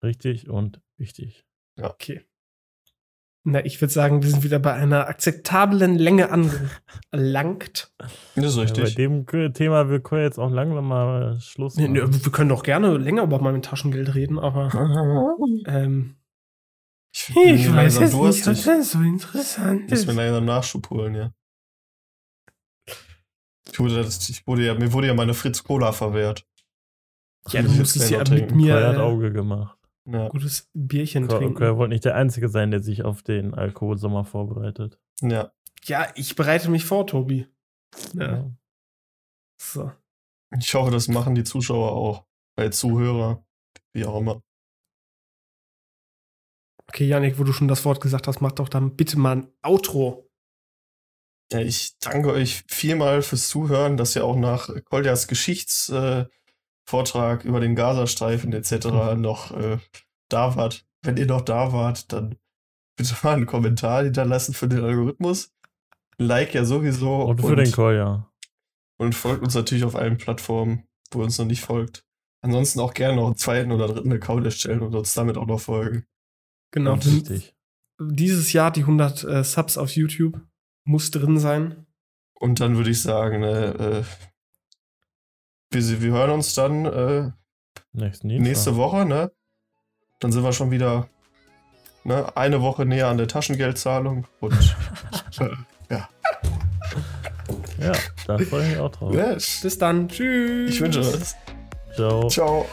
Richtig und wichtig. Okay. Na, ich würde sagen, wir sind wieder bei einer akzeptablen Länge angelangt. Das ist Ja, bei richtig. dem Thema wir können jetzt auch langsam mal Schluss Nee, machen. nee, wir können doch gerne länger über mein Taschengeld reden, aber [LAUGHS] ähm, Ich, ich weiß jetzt nicht, was denn so interessant ist. mir langsam Nachschub holen, ja. Ich wurde, das, ich wurde ja, mir wurde ja meine Fritz Cola verwehrt. Ja, du musstest jetzt ja mit trinken. mir Koya hat äh, Auge gemacht. Ja. gutes Bierchen Koya trinken. Koya wollte nicht der Einzige sein, der sich auf den Alkoholsommer vorbereitet. ja. Ja, ich bereite mich vor, Tobi. Ja. Ja. So. Ich hoffe, das machen die Zuschauer auch. Bei Zuhörer, wie auch immer. Okay, Janik, wo du schon das Wort gesagt hast, mach doch dann bitte mal ein Outro. Ja, ich danke euch vielmal fürs Zuhören, dass ihr auch nach Koljas Geschichtsvortrag äh, über den Gazastreifen etc. noch äh, da wart. Wenn ihr noch da wart, dann bitte mal einen Kommentar hinterlassen für den Algorithmus. Like ja sowieso. Und für den Koya. und folgt uns natürlich auf allen Plattformen, wo ihr uns noch nicht folgt. Ansonsten auch gerne noch einen zweiten oder dritten Account erstellen und uns damit auch noch folgen. Genau. Ganz wichtig. Dieses Jahr die 100 äh, Subs auf YouTube muss drin sein. Und dann würde ich sagen, äh, äh, wir, wir hören uns dann äh, nächste Woche, ne? Dann sind wir schon wieder ne, eine Woche näher an der Taschengeldzahlung. Und [LAUGHS] äh, Ja, da freue ich mich auch drauf. ja, Bis dann. Tschüss. ich wünsche es. Ciao. Ciao.